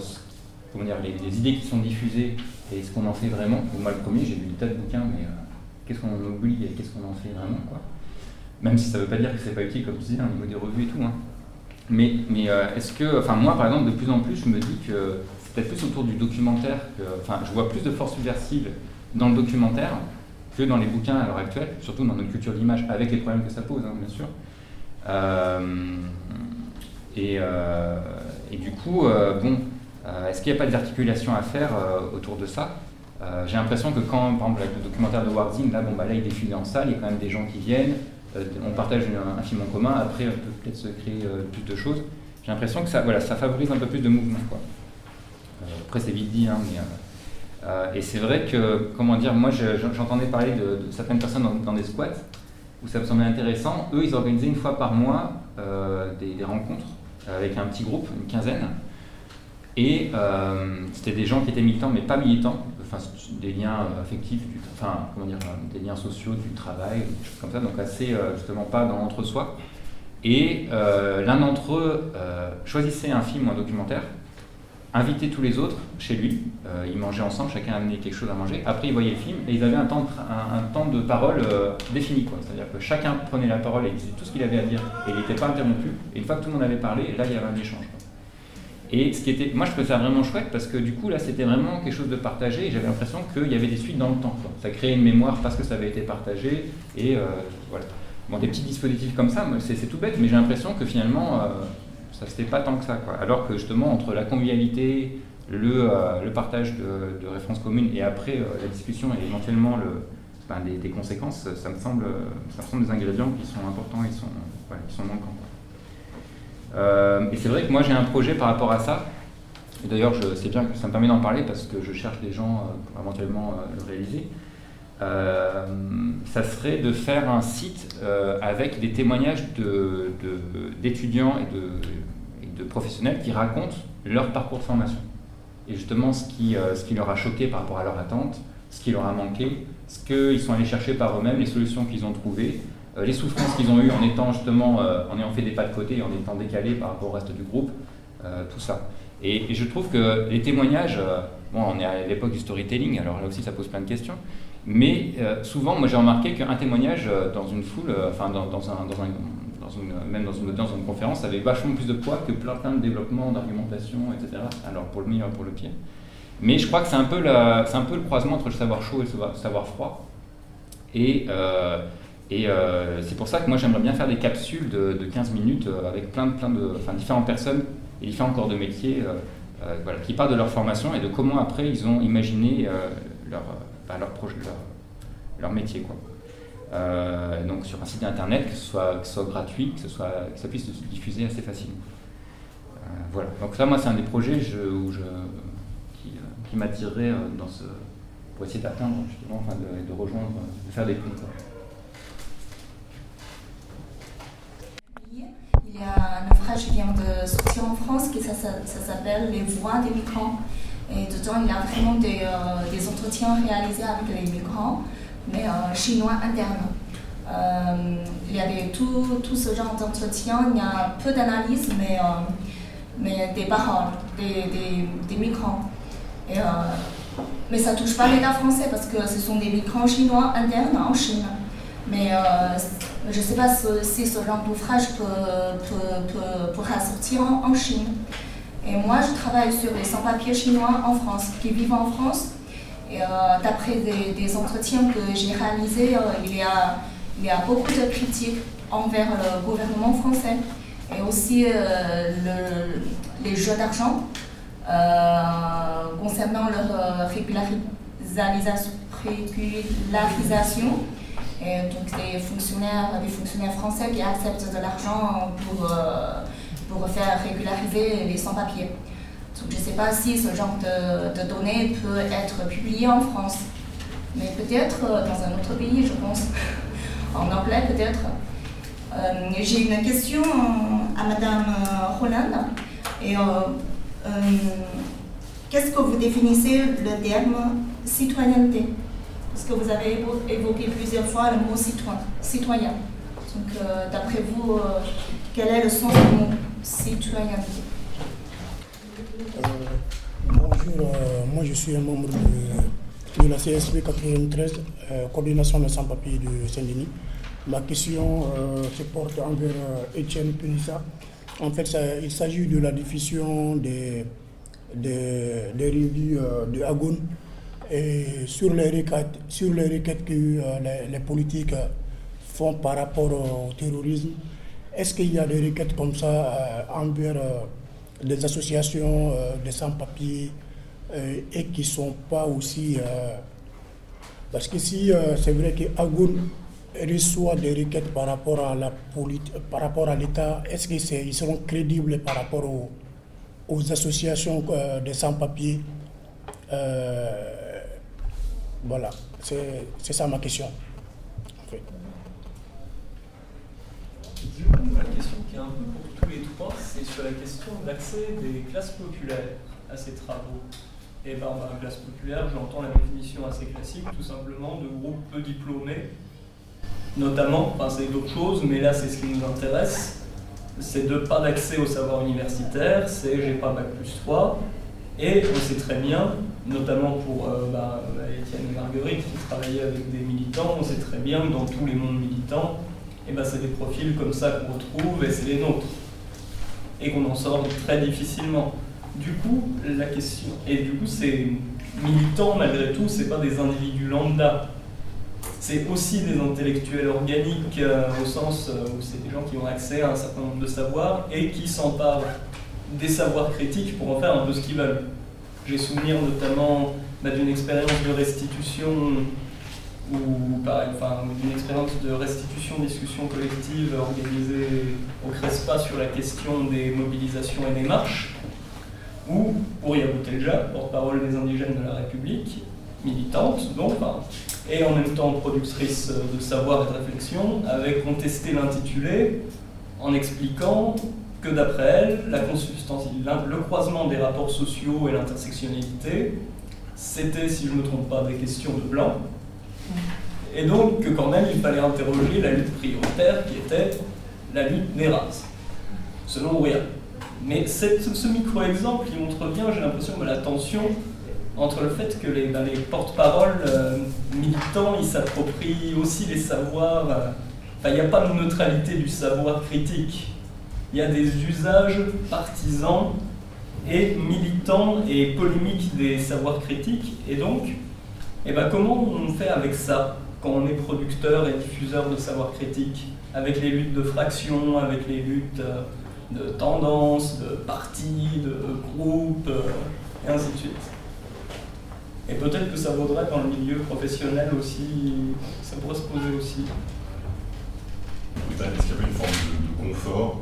comment les, idées qui sont diffusées et ce qu'on en fait vraiment, moi, le premier, j'ai lu des tas de bouquins, mais qu'est-ce qu'on en oublie et qu'est-ce qu'on en fait vraiment, quoi. Même si ça ne veut pas dire que c'est pas utile, comme tu disais, au niveau des revues et tout. Hein. Mais, mais est-ce que, enfin, moi, par exemple, de plus en plus, je me dis que peut-être plus autour du documentaire. Que, enfin, je vois plus de force subversive dans le documentaire que dans les bouquins à l'heure actuelle, surtout dans notre culture d'image, avec les problèmes que ça pose, hein, bien sûr. Euh, et, euh, et, du coup, euh, bon, est-ce qu'il n'y a pas des articulations à faire autour de ça? Euh, j'ai l'impression que quand, par exemple, le documentaire de Warding, là, bon, bah, là, il défile en salle, il y a quand même des gens qui viennent, euh, on partage un, film en commun, après, on peut peut-être se créer euh, plus de choses. J'ai l'impression que ça, voilà, ça favorise un peu plus de mouvement. Quoi. après, c'est vite dit, hein, mais. et c'est vrai que, comment dire, moi, j'entendais parler de, certaines personnes dans, des squats où ça me semblait intéressant. Eux, ils organisaient une fois par mois des rencontres avec un petit groupe, une quinzaine. Et c'était des gens qui étaient militants, mais pas militants, des liens euh, affectifs, enfin, comment dire, euh, des liens sociaux, du travail, des choses comme ça, donc assez, euh, justement, pas dans l'entre-soi. Et l'un d'entre eux choisissait un film ou un documentaire, invitait tous les autres chez lui, ils mangeaient ensemble, chacun amenait quelque chose à manger, après ils voyaient le film et ils avaient un temps de, un, temps de parole défini, quoi. c'est-à-dire que chacun prenait la parole et disait tout ce qu'il avait à dire et il n'était pas interrompu, et une fois que tout le monde avait parlé, là il y avait un échange. Et ce qui était, moi je trouvais ça vraiment chouette parce que du coup là c'était vraiment quelque chose de partagé et j'avais l'impression qu'il y avait des suites dans le temps. Ça créait une mémoire parce que ça avait été partagé et euh, voilà. Des petits dispositifs comme ça, c'est tout bête, mais j'ai l'impression que finalement euh, ça se fait pas tant que ça. Alors que justement entre la convivialité, le, euh, partage de, références communes et après la discussion et éventuellement le, ben, des, conséquences, ça me, semble, ça me semble des ingrédients qui sont importants et qui sont manquants. Euh, et c'est vrai que moi j'ai un projet par rapport à ça. Et d'ailleurs, c'est bien que ça me permet d'en parler parce que je cherche des gens euh, pour éventuellement euh, le réaliser. ça serait de faire un site avec des témoignages d'étudiants et, de, professionnels qui racontent leur parcours de formation. Et justement, ce qui, ce qui leur a choqué par rapport à leur attente, ce qui leur a manqué, ce qu'ils sont allés chercher par eux-mêmes, les solutions qu'ils ont trouvées, les souffrances qu'ils ont eues en étant justement, euh, en ayant fait des pas de côté, en étant décalés par rapport au reste du groupe, euh, tout ça. Et, je trouve que les témoignages, bon, on est à l'époque du storytelling, alors là aussi ça pose plein de questions, mais souvent, moi j'ai remarqué qu'un témoignage dans une foule, enfin dans, dans, un, dans une, même dans une audience, dans une conférence, avait vachement plus de poids que plein, plein de développement, d'argumentation, etc. Alors pour le meilleur, pour le pire. Mais je crois que c'est un, peu un peu le croisement entre le savoir chaud et le savoir froid. Et et euh, c'est pour ça que moi j'aimerais bien faire des capsules de, 15 minutes euh, avec plein de, plein de, différentes personnes et différents corps de métier euh, qui parlent de leur formation et de comment après ils ont imaginé leur, bah, projet, leur, métier. Donc sur un site internet, que ce soit, que ce soit gratuit, que, ça puisse se diffuser assez facilement. voilà. Donc ça, moi, c'est un des projets qui, qui pour essayer d'atteindre justement, de, rejoindre, de faire des ponts. Il y a un ouvrage qui vient de sortir en France qui ça, s'appelle Les voix des migrants. Et dedans, il y a vraiment des, euh, entretiens réalisés avec les migrants, mais euh, chinois internes. Euh, il y a tout, tout ce genre d'entretien, il y a peu d'analyse, mais, mais des paroles des, migrants. Mais ça ne touche pas l'État français parce que ce sont des migrants chinois internes en Chine. Mais je ne sais pas si ce genre d'ouvrage pourra sortir en, Chine. Et moi, je travaille sur les sans-papiers chinois en France, qui vivent en France. Et euh, d'après des, entretiens que j'ai réalisés, euh, il, y a, il y a beaucoup de critiques envers le gouvernement français et aussi euh, les jeux d'argent concernant leur régularisation et donc des fonctionnaires, des fonctionnaires français qui acceptent de l'argent pour, euh, pour faire régulariser les sans-papiers. Donc je ne sais pas si ce genre de, données peut être publié en France, mais peut-être euh, dans un autre pays, je pense, en anglais peut-être. Euh, j'ai une question à Madame Roland. Et qu'est-ce que vous définissez le terme citoyenneté? Parce que vous avez évoqué plusieurs fois le mot citoyen. Donc, euh, d'après vous, euh, quel est le sens du mot citoyenneté? Euh, Bonjour, moi je suis un membre de, la CSP 93, coordination des sans-papiers de Saint-Denis. Ma question se porte envers Étienne Punissa. En fait, il s'agit de la diffusion des, des, des de Agoun et sur les requêtes, sur les requêtes que euh, les, politiques font par rapport au terrorisme, est-ce qu'il y a des requêtes comme ça euh, envers euh, des associations, des sans-papiers et qui ne sont pas aussi... parce que si c'est vrai que Agoun reçoit des requêtes par rapport à la par rapport à l'État, est-ce qu'ils seront crédibles par rapport aux, associations des sans-papiers Voilà, c'est ça ma question. Du coup, la question qui est un peu pour tous les trois, c'est sur la question d'accès des classes populaires à ces travaux. Et par ben, classe populaire, j'entends la définition assez classique, tout simplement, de groupes peu diplômés, notamment, enfin c'est d'autres choses, mais là c'est ce qui nous intéresse, c'est de pas d'accès au savoir universitaire, c'est j'ai pas bac plus 3, et on sait très bien, notamment pour euh, ben, Étienne et Marguerite qui travaillaient avec des militants, on sait très bien que dans tous les mondes militants, et eh ben c'est des profils comme ça qu'on retrouve et c'est les nôtres. Et qu'on en sort très difficilement. Du coup, la question. Et du coup, ces militants, malgré tout, c'est pas des individus lambda. C'est aussi des intellectuels organiques euh, au sens euh, où c'est des gens qui ont accès à un certain nombre de savoirs et qui s'emparent des savoirs critiques pour en faire un peu ce qu'ils veulent. J'ai souvenir notamment bah, d'une expérience de restitution ou d'une expérience de restitution, discussion collective organisée au CRESPA sur la question des mobilisations et des marches, où Ouria Boutelja, porte-parole des indigènes de la République, militante donc, et en même temps productrice de savoir et de réflexion, avait contesté l'intitulé en expliquant que d'après elle, le croisement des rapports sociaux et l'intersectionnalité, c'était, si je ne me trompe pas, des questions de blanc, et donc, quand même, il fallait interroger la lutte prioritaire qui était la lutte des races, selon rien. Mais ce micro-exemple, il montre bien, j'ai l'impression, la tension entre le fait que les, ben, les porte-paroles euh, militants, ils s'approprient aussi les savoirs. Euh, il n'y a pas de neutralité du savoir critique. Il y a des usages partisans et militants et polémiques des savoirs critiques. Et donc, eh ben, comment on fait avec ça quand on est producteur et diffuseur de savoir critique Avec les luttes de fractions, avec les luttes euh, de tendances, de partis, de groupes, euh, et ainsi de suite. Et peut-être que ça vaudrait dans le milieu professionnel aussi, ça pourrait se poser aussi. Est-ce qu'il y avait une forme de, confort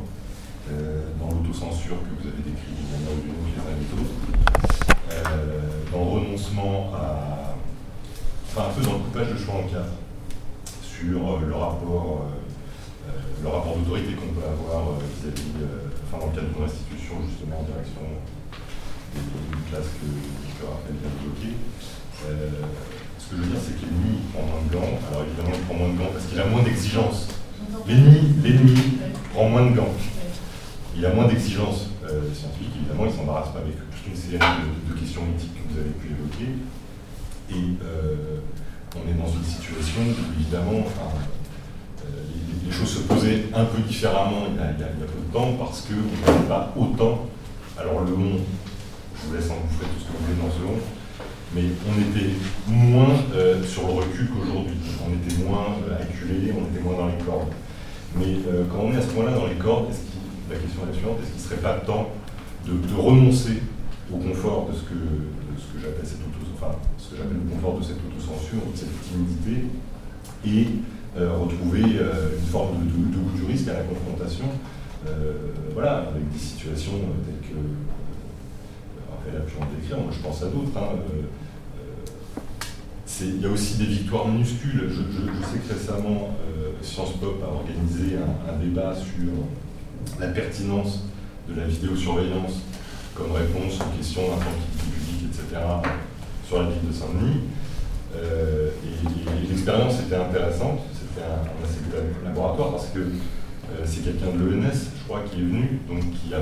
dans l'autocensure que vous avez décrit les autres, dans le renoncement à enfin un peu dans le coupage de choix en quatre, sur euh, le rapport, euh, euh, le rapport d'autorité qu'on peut avoir vis-à-vis, enfin dans le cadre d'une restitution justement en direction d'une classe que, je rappelle bien bloquée. ce que je veux dire, c'est que l'ennemi prend moins de gants. Alors évidemment, il prend moins de gants parce qu'il a moins d'exigences. L'ennemi, prend moins de gants. Il a moins d'exigences scientifiques, évidemment, il ne s'embarrasse pas avec toute une série de, questions éthiques que vous avez pu évoquer. Et euh, on est dans une situation où, évidemment, euh, les, choses se posaient un peu différemment il y a, peu de temps parce qu'on n'avait pas autant. Alors, le monde, je vous laisse en bouffer tout ce que vous voulez dans ce long, mais on était moins euh, sur le recul qu'aujourd'hui. On était moins acculé, on était moins dans les cordes. Mais quand on est à ce moment-là dans les cordes, la question est la suivante, est-ce qu'il ne serait pas temps de, renoncer au confort de ce que, j'appelle cette enfin, ce que j'appelle le confort de cette autocensure, de cette timidité, et euh, retrouver euh, une forme de, goût du risque à la confrontation, euh, voilà, avec des situations telles que Raphaël a pu en décrire, moi je pense à d'autres. Hein, il y a aussi des victoires minuscules. Je, sais que récemment, Sciences Pop a organisé un, débat sur la pertinence de la vidéosurveillance comme réponse aux questions d'infantilité publique, etc sur la ville de Saint-Denis. Euh, et, l'expérience était intéressante, c'était un, assez laboratoire parce que euh, c'est quelqu'un de l'ENS, je crois, qui est venu, donc qui a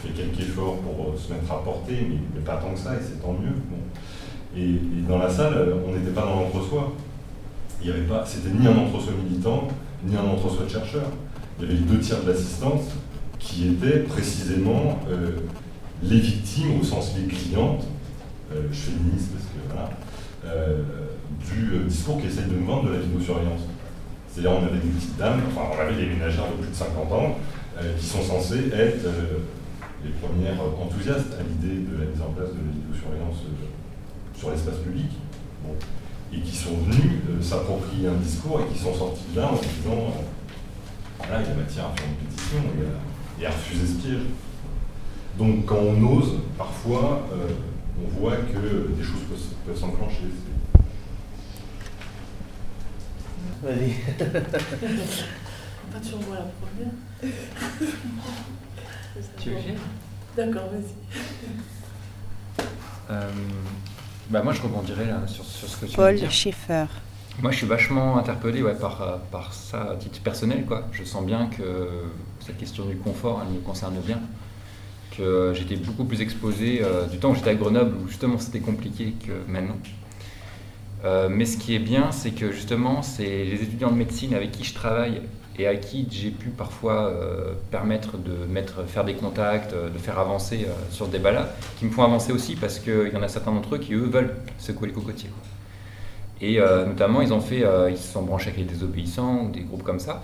fait quelques efforts pour euh, se mettre à porter, mais, pas tant que ça, et c'est tant mieux. Et, dans la salle, on n'était pas dans l'entre-soi. Il avait pas, c'était ni un entre-soi militant, ni un entre-soi de chercheur. Il y avait les deux tiers de l'assistance qui étaient précisément les victimes, au sens des clientes, euh, je féministe parce que voilà, euh, du euh, discours qui essaye de nous vendre de la vidéosurveillance. C'est-à-dire on avait des petites dames, enfin on avait des ménagères de plus de 50 ans qui sont censées être les premières enthousiastes à l'idée de la mise en place de la vidéosurveillance sur l'espace public. et qui sont venus s'approprier un discours et qui sont sortis de là en disant voilà, il y a matière à faire une pétition et à, refuser ce piège. Donc quand on ose, parfois, on voit que des choses peuvent, s'enclencher. Vas-y. Pas toujours moi la première. tu veux D'accord, vas-y. Euh, bah moi, je rebondirais là, sur, sur ce que tu Paul viens de dire. Moi, je suis vachement interpellé ouais, par, euh, par ça à titre personnel. Quoi. Je sens bien que cette question du confort, elle me concerne bien. Que j'étais beaucoup plus exposé euh, du temps où j'étais à Grenoble, où justement c'était compliqué que maintenant. Euh, mais ce qui est bien, c'est que justement, c'est les étudiants de médecine avec qui je travaille et à qui j'ai pu parfois permettre de mettre, faire des contacts, de faire avancer sur ce débat-là, qui me font avancer aussi parce qu'il y en a certains d'entre eux qui, eux, veulent secouer les cocotiers. Et euh, notamment, ils ont fait, euh, ils se sont branchés avec les désobéissants ou des groupes comme ça,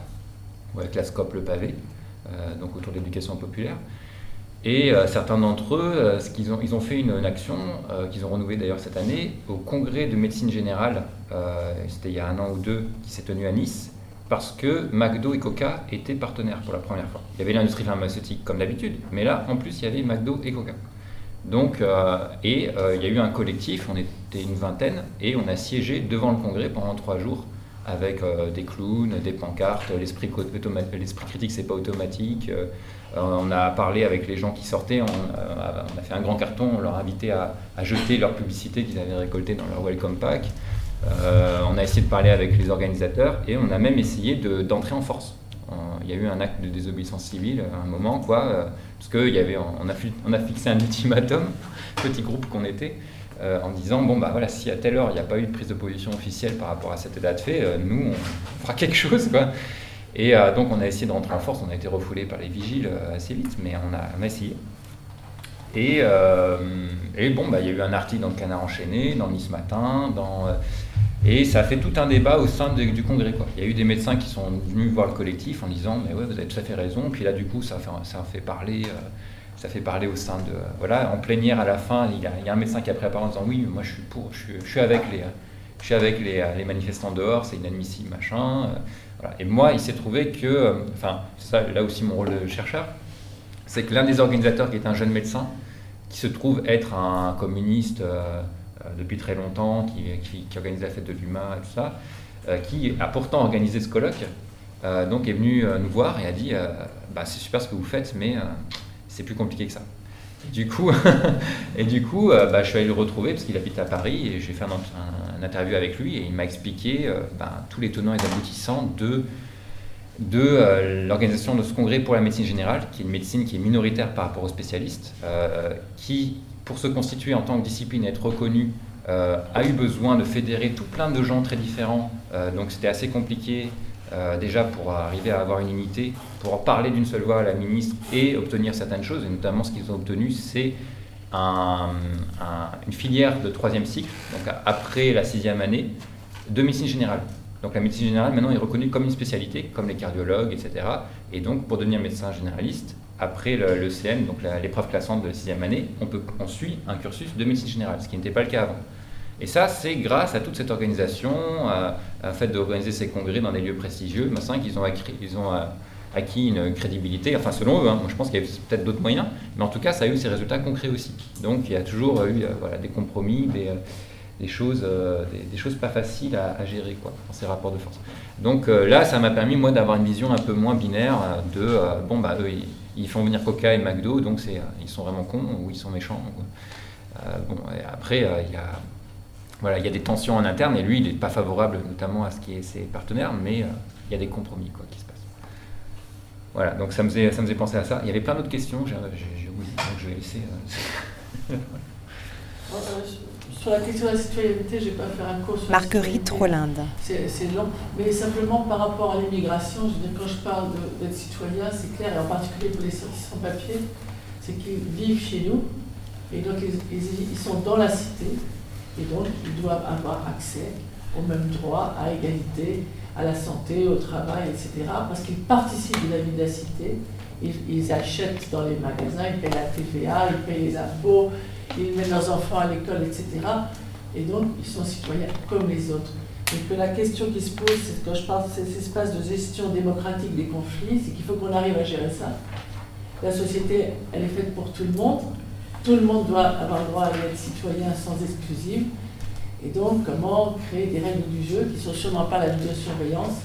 ou avec la SCOP Le Pavé, euh, donc autour de l'éducation populaire. Et certains d'entre eux, ce qu'ils ont, ils ont fait une, action qu'ils ont renouvelée d'ailleurs cette année au congrès de médecine générale, c'était il y a un an ou deux, qui s'est tenu à Nice, parce que McDo et Coca étaient partenaires pour la première fois. Il y avait l'industrie pharmaceutique comme d'habitude, mais là, en plus, il y avait McDo et Coca. Donc, et il y a eu un collectif, on une vingtaine, et on a siégé devant le congrès pendant trois jours avec euh, des clowns, des pancartes, l'esprit critique c'est pas automatique. euh, on a parlé avec les gens qui sortaient, on, euh, on a fait un grand carton, on leur a invité à, jeter leur publicité qu'ils avaient récoltée dans leur welcome pack. On a essayé de parler avec les organisateurs et on a même essayé de- d'entrer en force. Il y a eu un acte de désobéissance civile à un moment, quoi, parce qu'on on a, on a fixé un ultimatum, petit groupe qu'on était, euh, en disant bon bah voilà si à telle heure il n'y a pas eu de prise de position officielle par rapport à cet état de fait, euh, nous on fera quelque chose quoi. Et euh, donc on a essayé de rentrer en force, on a été refoulé par les vigiles euh, assez vite, mais on a, essayé. Et, et bon, bah, il y a eu un article dans le Canard enchaîné, dans Nice Matin, et ça a fait tout un débat au sein du congrès. Quoi. Il y a eu des médecins qui sont venus voir le collectif en disant Mais ouais, vous avez tout à fait raison. Puis là, du coup, ça a fait, ça a fait parler. Ça fait parler au sein de. voilà, en plénière à la fin, il y a, un médecin qui a pris la parole en disant Oui, moi je suis pour, je suis, avec les. Je suis avec les, manifestants dehors, c'est inadmissible, machin. euh. Et moi, il s'est trouvé que, euh, enfin, ça, là aussi mon rôle de chercheur, c'est que l'un des organisateurs, qui est un jeune médecin, qui se trouve être un communiste euh, depuis très longtemps, qui, qui- organise la fête de l'humain et tout ça, qui a pourtant organisé ce colloque, donc est venu nous voir et a dit bah, c'est super ce que vous faites, mais c'est plus compliqué que ça. Du coup, et du coup euh, bah, je suis allé le retrouver parce qu'il habite à Paris et j'ai fait un, interview avec lui et il m'a expliqué euh, bah, tous les tenants et aboutissants de euh, l'organisation de ce congrès pour la médecine générale, qui est une médecine qui est minoritaire par rapport aux spécialistes, qui, pour se constituer en tant que discipline et être reconnue, a eu besoin de fédérer tout plein de gens très différents. Donc c'était assez compliqué euh, déjà pour arriver à avoir une unité, pour en parler d'une seule voix à la ministre et obtenir certaines choses. Et notamment ce qu'ils ont obtenu, c'est un- un- une filière de troisième cycle, donc après la sixième année, de médecine générale. Donc la médecine générale maintenant est reconnue comme une spécialité, comme les cardiologues, etc. Et donc pour devenir médecin généraliste, après le, CM, donc l'épreuve classante de la sixième année, on, peut, on suit un cursus de médecine générale, ce qui n'était pas le cas avant. Et ça, c'est grâce à toute cette organisation, à, à fait d'organiser ces congrès dans des lieux prestigieux, machin, qu'ils ont, ils ont euh, acquis une crédibilité, enfin selon eux, hein. moi je pense qu'il y a peut-être d'autres moyens, mais en tout cas ça a eu ses résultats concrets aussi. Donc il y a toujours eu euh, des compromis, des, euh, choses, des, choses pas faciles à, gérer quoi, dans ces rapports de force. Donc là, ça m'a permis moi d'avoir une vision un peu moins binaire de bon bah eux ils, font venir Coca et McDo, donc ils sont vraiment cons ou ils sont méchants. bon, après il y a voilà, il y a des tensions en interne et lui, il n'est pas favorable notamment à ce qui est ses partenaires, mais euh, il y a des compromis quoi, qui se passent. Voilà, donc ça me faisait, ça me faisait penser à ça. Il y avait plein d'autres questions, j'ai oublié, donc je vais laisser. euh, Sur la question de la citoyenneté, je ne vais pas faire un cours sur la Marguerite citoyenneté. Rolinde. C'est long, mais simplement par rapport à l'immigration, je veux dire, quand je parle d'être citoyen, c'est clair, et en particulier pour les sans papiers, c'est qu'ils vivent chez nous, et donc ils, ils- ils sont dans la cité, et donc ils doivent avoir accès aux mêmes droits, à égalité, à la santé, au travail, etc., parce qu'ils participent de la vie de la cité, ils, achètent dans les magasins, ils payent la TVA, ils payent les impôts, ils mettent leurs enfants à l'école, etc. Et donc, ils sont citoyens comme les autres. Et que la question qui se pose, quand je parle de cet espace de gestion démocratique des conflits, c'est qu'il faut qu'on arrive à gérer ça. La société, elle est faite pour tout le monde. Tout le monde doit avoir droit à être citoyen sans exclusive. Et donc, comment créer des règles du jeu qui ne sont sûrement pas la vidéosurveillance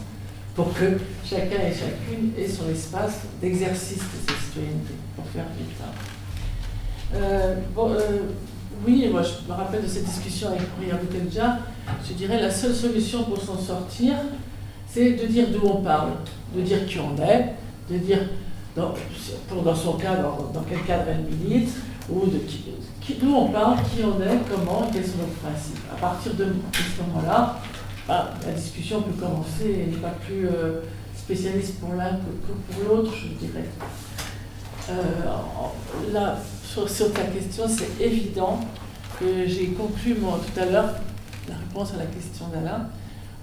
pour que chacun et chacune ait son espace d'exercice de cette citoyenneté, pour faire vite. Euh, euh, oui, moi je me rappelle de cette discussion avec Maria Boutelja, je dirais la seule solution pour s'en sortir, c'est de dire d'où on parle, de dire qui on est, de dire dans, pour, dans son cas, dans, quel cadre elle milite, ou d'où on parle, qui on est, comment, quels sont nos principes. À partir de ce moment-là, bah, la discussion peut commencer, elle n'est pas plus euh, spécialiste pour l'un que, pour l'autre, je dirais. Euh, là, sur, ta question, c'est évident que j'ai conclu tout à l'heure la réponse à la question d'Alain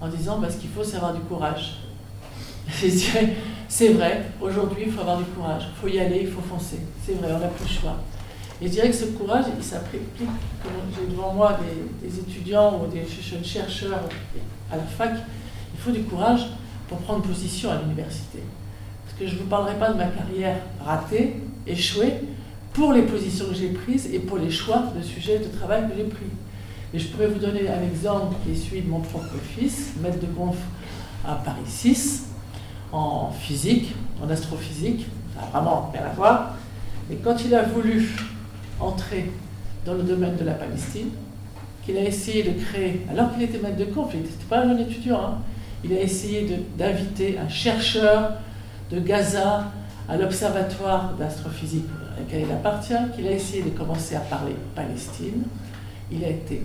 en disant parce qu'il faut savoir du courage. c'est vrai, aujourd'hui, il faut avoir du courage, il faut y aller, il faut foncer. C'est vrai, on n'a plus le choix. Et je dirais que ce courage, il s'applique, j'ai devant moi des, étudiants ou des chercheurs à la fac, il faut du courage pour prendre position à l'université. Parce que je ne vous parlerai pas de ma carrière ratée, échouée, pour les positions que j'ai prises et pour les choix de sujets de travail que j'ai pris. Et je pourrais vous donner un exemple qui est celui de mon propre fils, maître de conf à Paris 6, en physique, en astrophysique, ça n'a vraiment rien à voir. Et quand il a voulu entrer dans le domaine de la Palestine, qu'il a essayé de créer, alors qu'il était maître de conf, il n'était pas un jeune étudiant, hein, il a essayé d'inviter un chercheur de Gaza à l'observatoire d'astrophysique auquel il appartient, qu'il a essayé de commencer à parler Palestine. Il a été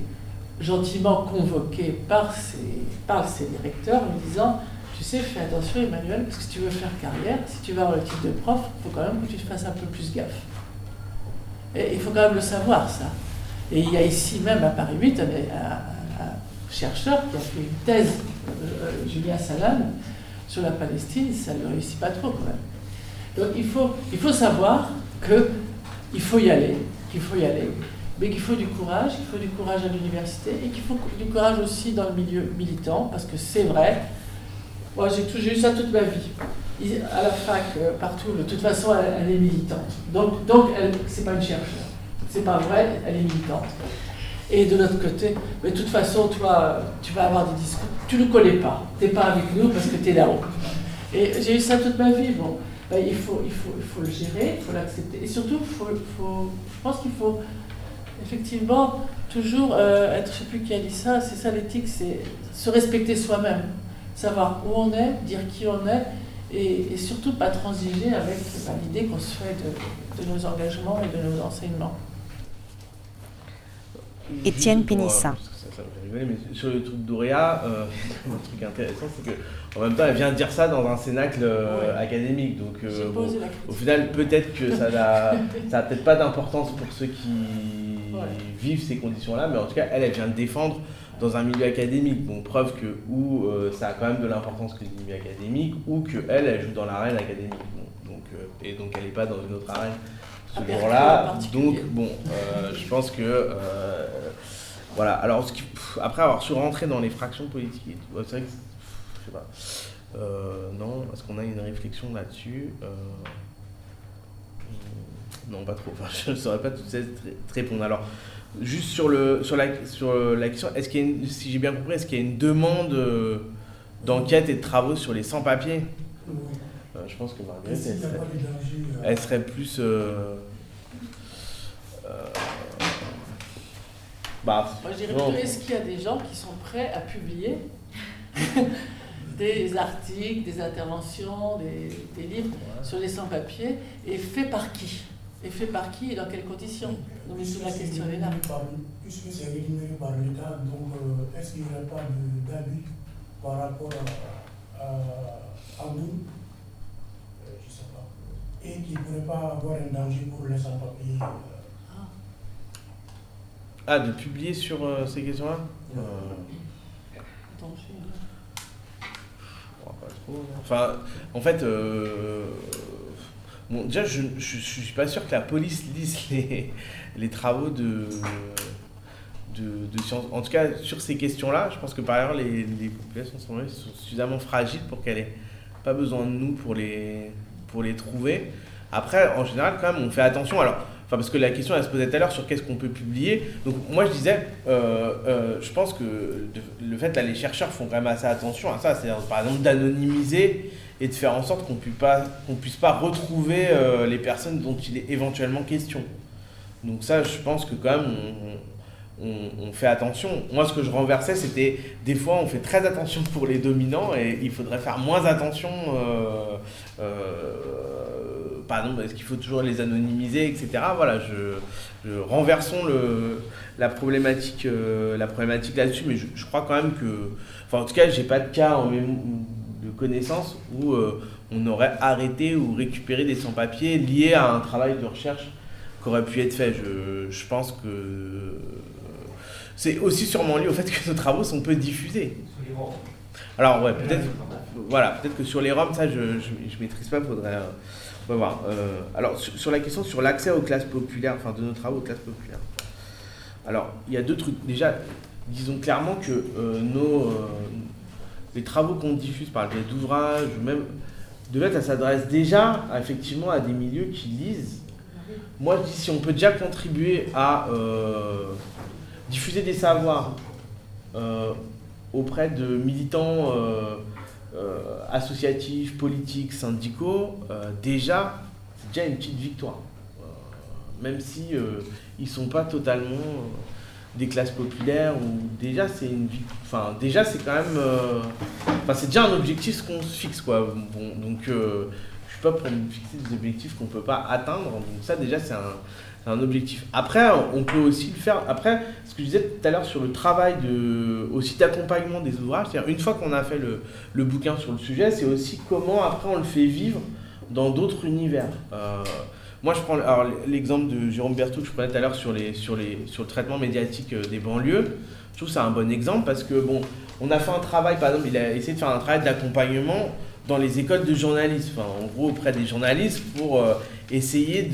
gentiment convoqué par ses, par ses directeurs en lui disant Tu sais, fais attention, Emmanuel, parce que si tu veux faire carrière, si tu vas avoir le titre de prof, il faut quand même que tu te fasses un peu plus gaffe. Et il faut quand même le savoir, ça. Et il y a ici même à Paris 8 un, chercheur qui a fait une thèse, euh, Julien Salam, sur la Palestine, ça ne réussit pas trop quand même. Donc il faut, il faut savoir qu'il faut y aller, qu'il faut y aller, mais qu'il faut du courage, qu'il faut du courage à l'université et qu'il faut du courage aussi dans le milieu militant, parce que c'est vrai, moi j'ai eu ça toute ma vie à la fac, euh, partout, de toute façon, elle, est militante. Donc, donc c'est pas une chercheuse. C'est pas vrai, elle est militante. Et de l'autre côté, mais de toute façon, toi, tu vas avoir des discours. Tu ne connais pas. Tu n'es pas avec nous parce que tu es là-haut. Et j'ai eu ça toute ma vie. Bon, ben, il, faut, il, faut, il faut le gérer, il faut l'accepter. Et surtout, faut, faut, je pense qu'il faut effectivement toujours euh, être, je ne sais plus qui a dit ça, c'est ça l'éthique, c'est se respecter soi-même. Savoir où on est, dire qui on est et, surtout pas transiger avec l'idée qu'on se fait de, nos engagements et de nos enseignements. Étienne Pénissa. Mais sur le truc d'Ouréa, euh, un truc intéressant, c'est que en même temps, elle vient de dire ça dans un cénacle euh, académique. Donc, euh, au final, peut-être que ça n'a peut-être pas d'importance pour ceux qui vivent ces conditions-là, mais en tout cas, elle, elle vient de défendre dans un milieu académique. Donc preuve que ou euh, ça a quand même de l'importance que le milieu académique, ou qu'elle, elle, elle joue dans l'arène académique. donc, euh, et donc elle n'est pas dans une autre arène ce ah, jour-là. Donc bon, euh, je pense que... voilà, alors après avoir su rentrer dans les fractions politiques, c'est vrai que... Je sais pas. non, est-ce qu'on a une réflexion là-dessus Non, pas trop. Enfin, je ne saurais pas tout ça te répondre. Alors, Juste sur, le, sur, la, sur la question, est-ce qu'il y a si j'ai bien compris, est-ce qu'il y a une demande euh, d'enquête et de travaux sur les sans-papiers? Euh, Je pense que Marguerite, elle, serait, euh, elle serait plus. bah, Moi, je dirais plutôt est-ce qu'il y a des gens qui sont prêts à publier des articles, des interventions, des, des livres sur les sans-papiers? Et fait par qui? Et fait par qui et dans quelles conditions? Donc, la question est là. puisque c'est rémunéré par l'État, donc euh, est-ce qu'il n'y aurait pas d'abus par rapport à, à, nous? Euh, Je ne sais pas. Et qu'il ne pourrait pas avoir un danger pour les sans-papiers euh. ah. de publier sur ces questions-là? Enfin, en fait, Bon, déjà, je ne suis pas sûr que la police lise les, les travaux de, de, de, sciences. En tout cas, sur ces questions-là, je pense que par ailleurs, les, les populations sont suffisamment fragiles pour qu'elle ait pas besoin de nous pour les, pour les trouver. Après, en général, quand même, on fait attention. Alors, enfin, parce que la question, elle se posait tout à l'heure sur qu'est-ce qu'on peut publier. Donc, moi, je disais, euh, euh, je pense que le fait, là, les chercheurs font quand même assez attention à ça. C'est par exemple d'anonymiser et de faire en sorte qu'on qu'on puisse pas retrouver euh, les personnes dont il est éventuellement question. Donc ça, je pense que quand même, on, fait attention. Moi, ce que je renversais, c'était des fois, on fait très attention pour les dominants et il faudrait faire moins attention. Euh, euh, par exemple, est-ce qu'il faut toujours les anonymiser, etc. Voilà, je, renversons le, la problématique, la problématique là-dessus, mais je, crois quand même que, enfin, en tout cas, j'ai pas de cas en où on aurait arrêté ou récupéré des sans-papiers liés à un travail de recherche qui aurait pu être fait. Je, je pense que c'est aussi sûrement lié au fait que nos travaux sont peu diffusés. Alors ouais, peut-être voilà, peut-être que sur les Roms, ça je ne maîtrise pas, faudrait euh, on va voir. Euh, alors sur, la question sur l'accès aux classes populaires, enfin de nos travaux aux classes populaires. Alors il y a deux trucs. Déjà, disons clairement que euh, nos les travaux qu'on diffuse par le biais d'ouvrages, même de fait, ça s'adresse déjà effectivement à des milieux qui lisent moi, je dis si on peut déjà contribuer à euh, diffuser des savoirs euh, auprès de militants euh, associatifs, politiques, syndicaux, déjà, c'est déjà une petite victoire. même si ils sont pas totalement des classes populaires ou déjà c'est une enfin déjà c'est quand même enfin c'est déjà un objectif qu'on se fixe quoi bon, donc pas pour fixer des objectifs qu'on peut pas atteindre. Donc ça déjà c'est un, un, objectif. Après on peut aussi le faire. Après ce que je disais tout à l'heure sur le travail de, aussi d'accompagnement des ouvrages, c'est-à-dire une fois qu'on a fait le, le, bouquin sur le sujet, c'est aussi comment après on le fait vivre dans d'autres univers. Euh, moi, je prends l'exemple de Jérôme Berthoud que je prenais tout à l'heure sur, le traitement médiatique euh, des banlieues. Je trouve que c'est un bon exemple parce que, bon, on a fait un travail, par exemple, il a essayé de faire un travail d'accompagnement dans les écoles de journalisme, en gros auprès des journalistes, pour euh, essayer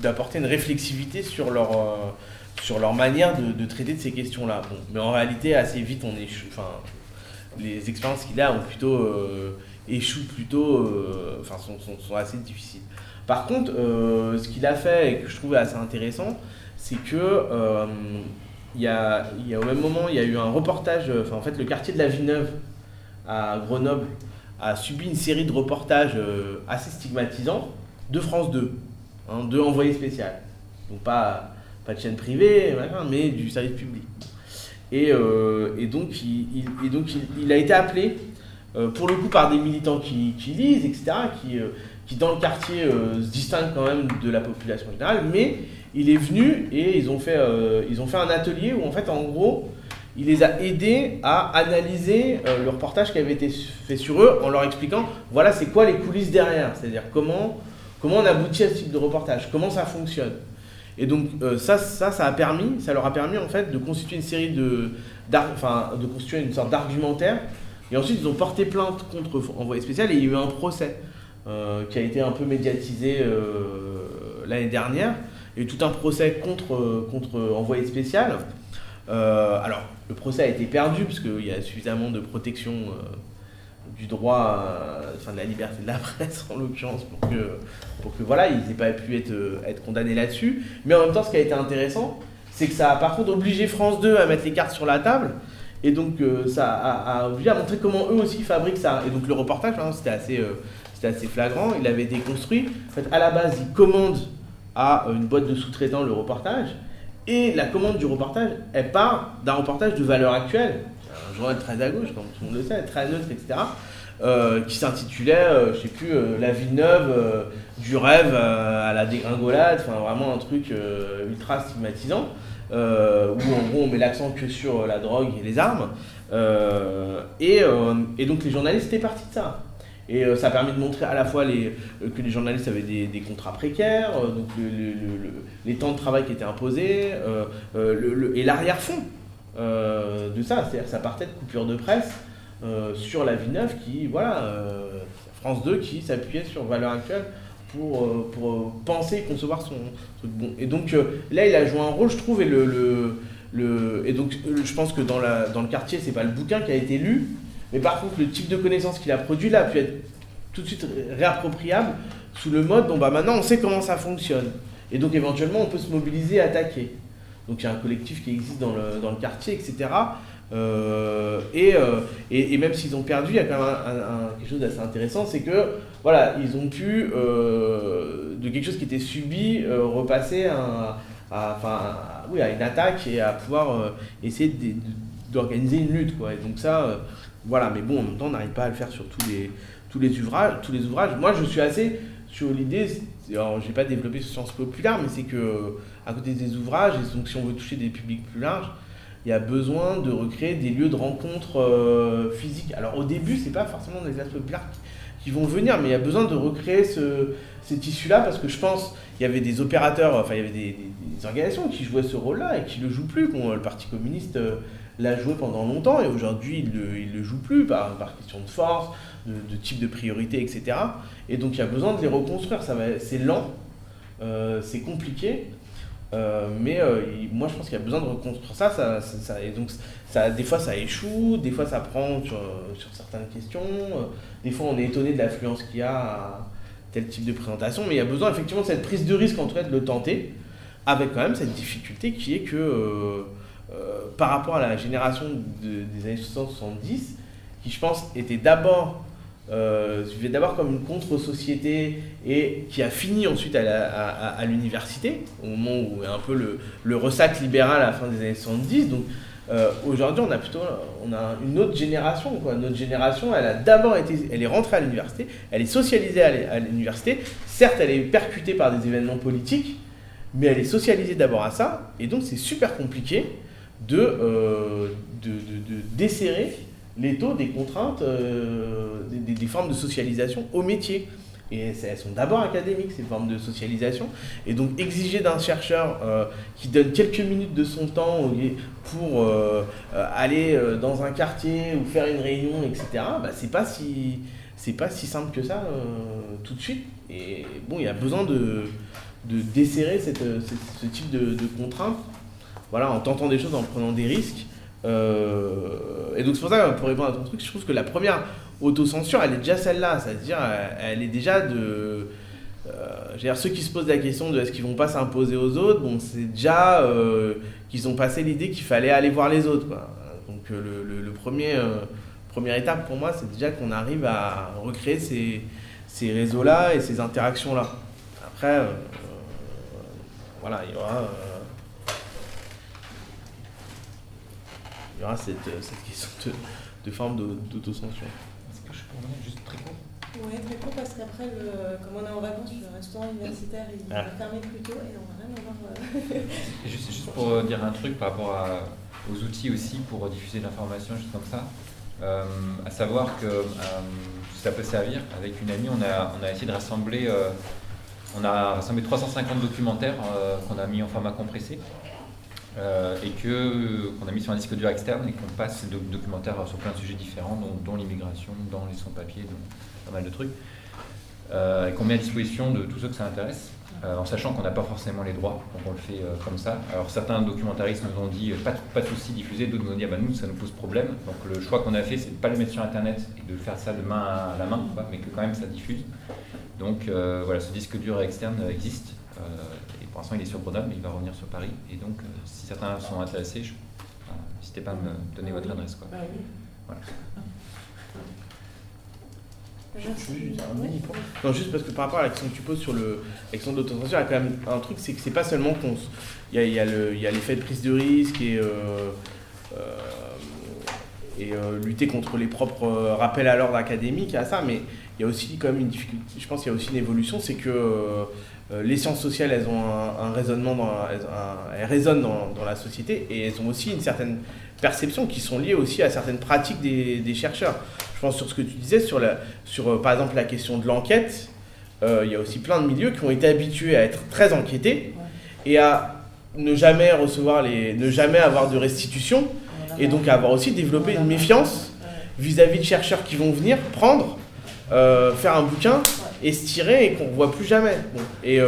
d'apporter une réflexivité sur leur, euh, manière de, traiter de ces questions-là. Mais en réalité, assez vite, on échoue. Enfin, les expériences qu'il a ont plutôt euh, échouent plutôt, enfin, sont, assez difficiles. Par contre, ce qu'il a fait et que je trouvais assez intéressant, c'est que il y, a, y a au même moment, il y a eu un reportage, enfin en fait le quartier de la Villeneuve à Grenoble a subi une série de reportages euh, assez stigmatisants de France 2, hein, de envoyés spéciaux. Donc pas, pas de chaîne privée, mais du service public. Et, euh, donc, il, a été appelé, euh, pour le coup, par des militants qui, lisent, etc., qui dans le quartier se distinguent quand même de la population générale, mais il est venu et ils ont fait, ils ont fait un atelier où, en fait, en gros, il les a aidés à analyser euh, le reportage qui avait été fait sur eux en leur expliquant voilà c'est quoi les coulisses derrière, c'est-à-dire comment, comment on aboutit à ce type de reportage, comment ça fonctionne. Et donc euh, ça, ça, ça a permis, ça leur a permis en fait de constituer une série de, enfin, de constituer une sorte d'argumentaire. Et ensuite ils ont porté plainte contre Envoyé spécial et il y a eu un procès euh, qui a été un peu médiatisé l'année dernière. Il y a eu tout un procès contre, contre Envoyé spécial. alors le procès a été perdu parce qu'il y a suffisamment de protection euh, du droit, euh, enfin de la liberté de la presse en l'occurrence, pour que, pour que voilà, ils n'aient pas pu être, euh, être condamnés là-dessus. Mais en même temps, ce qui a été intéressant, c'est que ça a par contre obligé France 2 à mettre les cartes sur la table. Et donc ça a, obligé à montrer comment eux aussi fabriquent ça. Et donc le reportage, hein, c'était assez, c'était assez flagrant. Il avait déconstruit. En fait, à la base, il commande à une boîte de sous-traitants le reportage. Et la commande du reportage, elle part d'un reportage de valeur actuelle, un journal très à gauche, comme tout le monde le sait, très neutre, etc., euh, qui s'intitulait, euh, je sais plus, euh, La vie neuve, du rêve à la dégringolade, enfin vraiment un truc ultra stigmatisant, où en gros on met l'accent que sur la drogue et les armes. Et, donc les journalistes étaient partis de ça. Et euh, ça a permis de montrer à la fois euh, que les journalistes avaient des, contrats précaires, euh, donc les temps de travail qui étaient imposés, et l'arrière-fond de ça. C'est-à-dire ça partait de coupures de presse sur la vie neuve qui, voilà, France 2 qui s'appuyait sur Valeurs Actuelles pour, penser et concevoir son truc bon. Et donc là, il a joué un rôle, je trouve, et donc je pense que dans, la, dans le quartier, c'est pas le bouquin qui a été lu, mais par contre, le type de connaissance qu'il a produit là a pu être tout de suite ré- réappropriable sous le mode, bon bah maintenant on sait comment ça fonctionne. Et donc éventuellement, on peut se mobiliser et attaquer. Donc il y a un collectif qui existe dans le, dans le quartier, etc. Euh, et, euh, et, et même s'ils ont perdu, il y a quand même quelque chose d'assez intéressant, c'est que voilà, ils ont pu euh, de quelque chose qui était subi repasser à, oui, à une attaque et à pouvoir essayer d'organiser une lutte, quoi. Et donc ça, voilà. Mais bon, en même temps, on n'arrive pas à le faire sur tous les tous les ouvrages, tous les ouvrages. Moi, je suis assez sur l'idée. Alors, j'ai pas développé sur Sciences Populaires, mais c'est que à côté des ouvrages, et donc si on veut toucher des publics plus larges, il y a besoin de recréer des lieux de rencontre euh, physiques. Alors au début, c'est pas forcément des classes populaires qui vont venir, mais il y a besoin de recréer ce, ces tissus-là parce que je pense il y avait des opérateurs, enfin il y avait des, organisations qui jouaient ce rôle-là et qui le jouent plus. Bon, le Parti communiste euh, l'a joué pendant longtemps et aujourd'hui il il le joue plus par, question de force, de, type de priorité, etc. Et donc il y a besoin de les reconstruire. C'est lent, euh, c'est compliqué. Euh, mais euh, moi je pense qu'il y a besoin de reconstruire ça, ça, et donc ça, des fois ça échoue, des fois ça prend sur, sur certaines questions, des fois on est étonné de l'affluence qu'il y a à tel type de présentation, mais il y a besoin effectivement de cette prise de risque en tout cas de le tenter, avec quand même cette difficulté qui est que euh, par rapport à la génération de- des années 60-70, qui je pense était d'abord euh, d'abord comme une contre-société et qui a fini ensuite à, l'université, au moment où a un peu le, ressac libéral à la fin des années 70. Donc euh, aujourd'hui, on a plutôt on a une autre génération. Quoi. Notre génération, elle a d'abord été, elle est rentrée à l'université, elle est socialisée à l'université. Certes, elle est percutée par des événements politiques, mais elle est socialisée d'abord à ça. Et donc, c'est super compliqué de, euh, de, de- de desserrer les taux des contraintes, euh, des, des- formes de socialisation au métier. Et elles sont d'abord académiques, ces formes de socialisation. Et donc exiger d'un chercheur euh, qui donne quelques minutes de son temps pour aller dans un quartier ou faire une réunion, etc., bah, c'est pas si c'est pas si simple que ça tout de suite. Et bon, il y a besoin de, de desserrer ce type de, de contraintes, voilà, en tentant des choses, en prenant des risques. Euh, et donc c'est pour ça, pour répondre à ton truc, je trouve que la première autocensure, elle est déjà celle-là, c'est-à-dire elle, est déjà de... euh, dire, ceux qui se posent la question de est-ce qu'ils vont pas s'imposer aux autres, bon, c'est déjà euh, qu'ils ont passé l'idée qu'il fallait aller voir les autres. Quoi. Donc euh, le, premier, première étape pour moi, c'est déjà qu'on arrive à recréer ces, ces réseaux-là et ces interactions-là. Après, voilà, il y aura... euh, il y aura cette, euh, cette question de, de forme d'au- d'autocensure. Est-ce que je peux revenir juste très court? Ouais, très court parce qu'après, comme on est en vacances, le restaurant universitaire il Ah. va fermer plus tôt et on va rien avoir. euh, Juste, juste pour euh, dire un truc par rapport à- aux outils aussi pour diffuser l'information, juste comme ça, euh, à savoir que euh, ça peut servir. Avec une amie, on a, on a essayé de rassembler, euh, on a rassemblé 350 documentaires euh, qu'on a mis en format compressé. Euh, et que qu'on a mis sur un disque dur externe et qu'on passe ces doc- documentaires sur plein de sujets différents, dont, l'immigration, dont les sans-papiers, pas mal de trucs, euh, et qu'on met à disposition de tous ceux que ça intéresse, euh, en sachant qu'on n'a pas forcément les droits, donc on le fait euh, comme ça. Alors certains documentaristes nous ont dit euh, pas, de- souci diffuser, d'autres nous ont dit ah bah, nous ça nous pose problème. Donc le choix qu'on a fait c'est de ne pas le mettre sur internet et de faire ça de main à la main, mais que quand même ça diffuse. Donc euh, voilà, ce disque dur externe euh, existe. Pour l'instant il est sur Grenoble, mais il va revenir sur Paris. Et donc euh, si certains sont intéressés, je- enfin, n'hésitez pas à me donner votre adresse. Quoi. Bah. Voilà. Merci. Non, juste parce que par rapport à la question que tu poses sur le- la question de l'autocensure, il y a quand même un truc, c'est que c'est pas seulement qu'on. Il y a, y l'effet de prise de risque et, euh, euh, et euh, lutter contre les propres rappels à l'ordre académique, à ça, mais il y a aussi quand même une difficulté. Je pense qu'il y a aussi une évolution, c'est que euh, les sciences sociales, elles ont un, un raisonnement, dans elles, un- elles résonnent dans, dans la société et elles ont aussi une certaine perception qui sont liées aussi à certaines pratiques des, des chercheurs. Je pense sur ce que tu disais, sur, la, sur euh, par exemple la question de l'enquête, euh, il y a aussi plein de milieux qui ont été habitués à être très enquêtés et à ne jamais recevoir les, ne jamais avoir de restitution et donc à avoir aussi développé une méfiance vis-à-vis de chercheurs qui vont venir prendre, euh, faire un bouquin tirer et qu'on ne voit plus jamais. Et,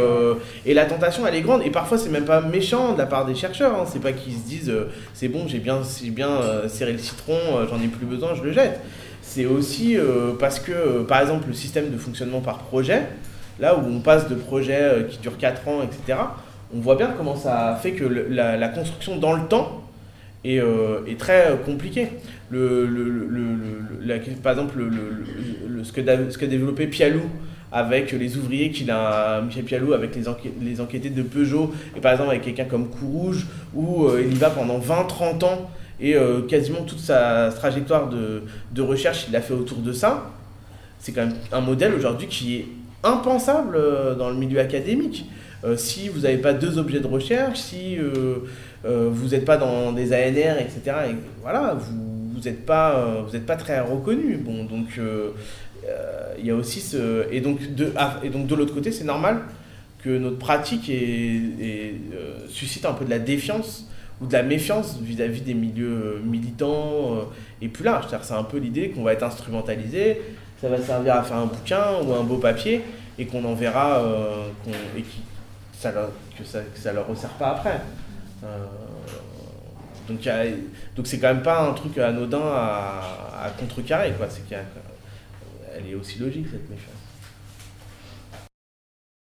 et, la tentation, elle est grande. Et parfois, c'est même pas méchant de la part des chercheurs. Hein. C'est pas qu'ils se disent c'est bon, j'ai bien, bien serré le citron, j'en ai plus besoin, je le jette. C'est aussi parce que, par exemple, le système de fonctionnement par projet, là où on passe de projets qui durent 4 ans, etc., on voit bien comment ça fait que la, construction dans le temps est, est très compliquée le, par exemple, ce, que, ce qu'a développé Pialou avec les ouvriers qu'il a, Michel Pialou, avec les, les enquêtés de Peugeot, et par exemple avec quelqu'un comme Courouge, où euh, il y va pendant 20-30 ans, et euh, quasiment toute sa trajectoire de, recherche, il l'a fait autour de ça. C'est quand même un modèle aujourd'hui qui est impensable euh, dans le milieu académique. si vous n'avez pas deux objets de recherche, si vous n'êtes pas dans des ANR, etc., et voilà, vous n'êtes pas, vous pas très reconnu. Bon, donc il y a aussi ce. Et donc de, ah, et donc de l'autre côté, c'est normal que notre pratique est, suscite un peu de la défiance ou de la méfiance vis-à-vis des milieux militants et plus large. C'est un peu l'idée qu'on va être instrumentalisé, ça va servir à faire un bouquin ou un beau papier et qu'on enverra et qui, ça, que ça ça leur resserre pas après. Donc donc c'est quand même pas un truc anodin à, à contrecarrer quoi. C'est qu'elle est aussi logique cette méfiance.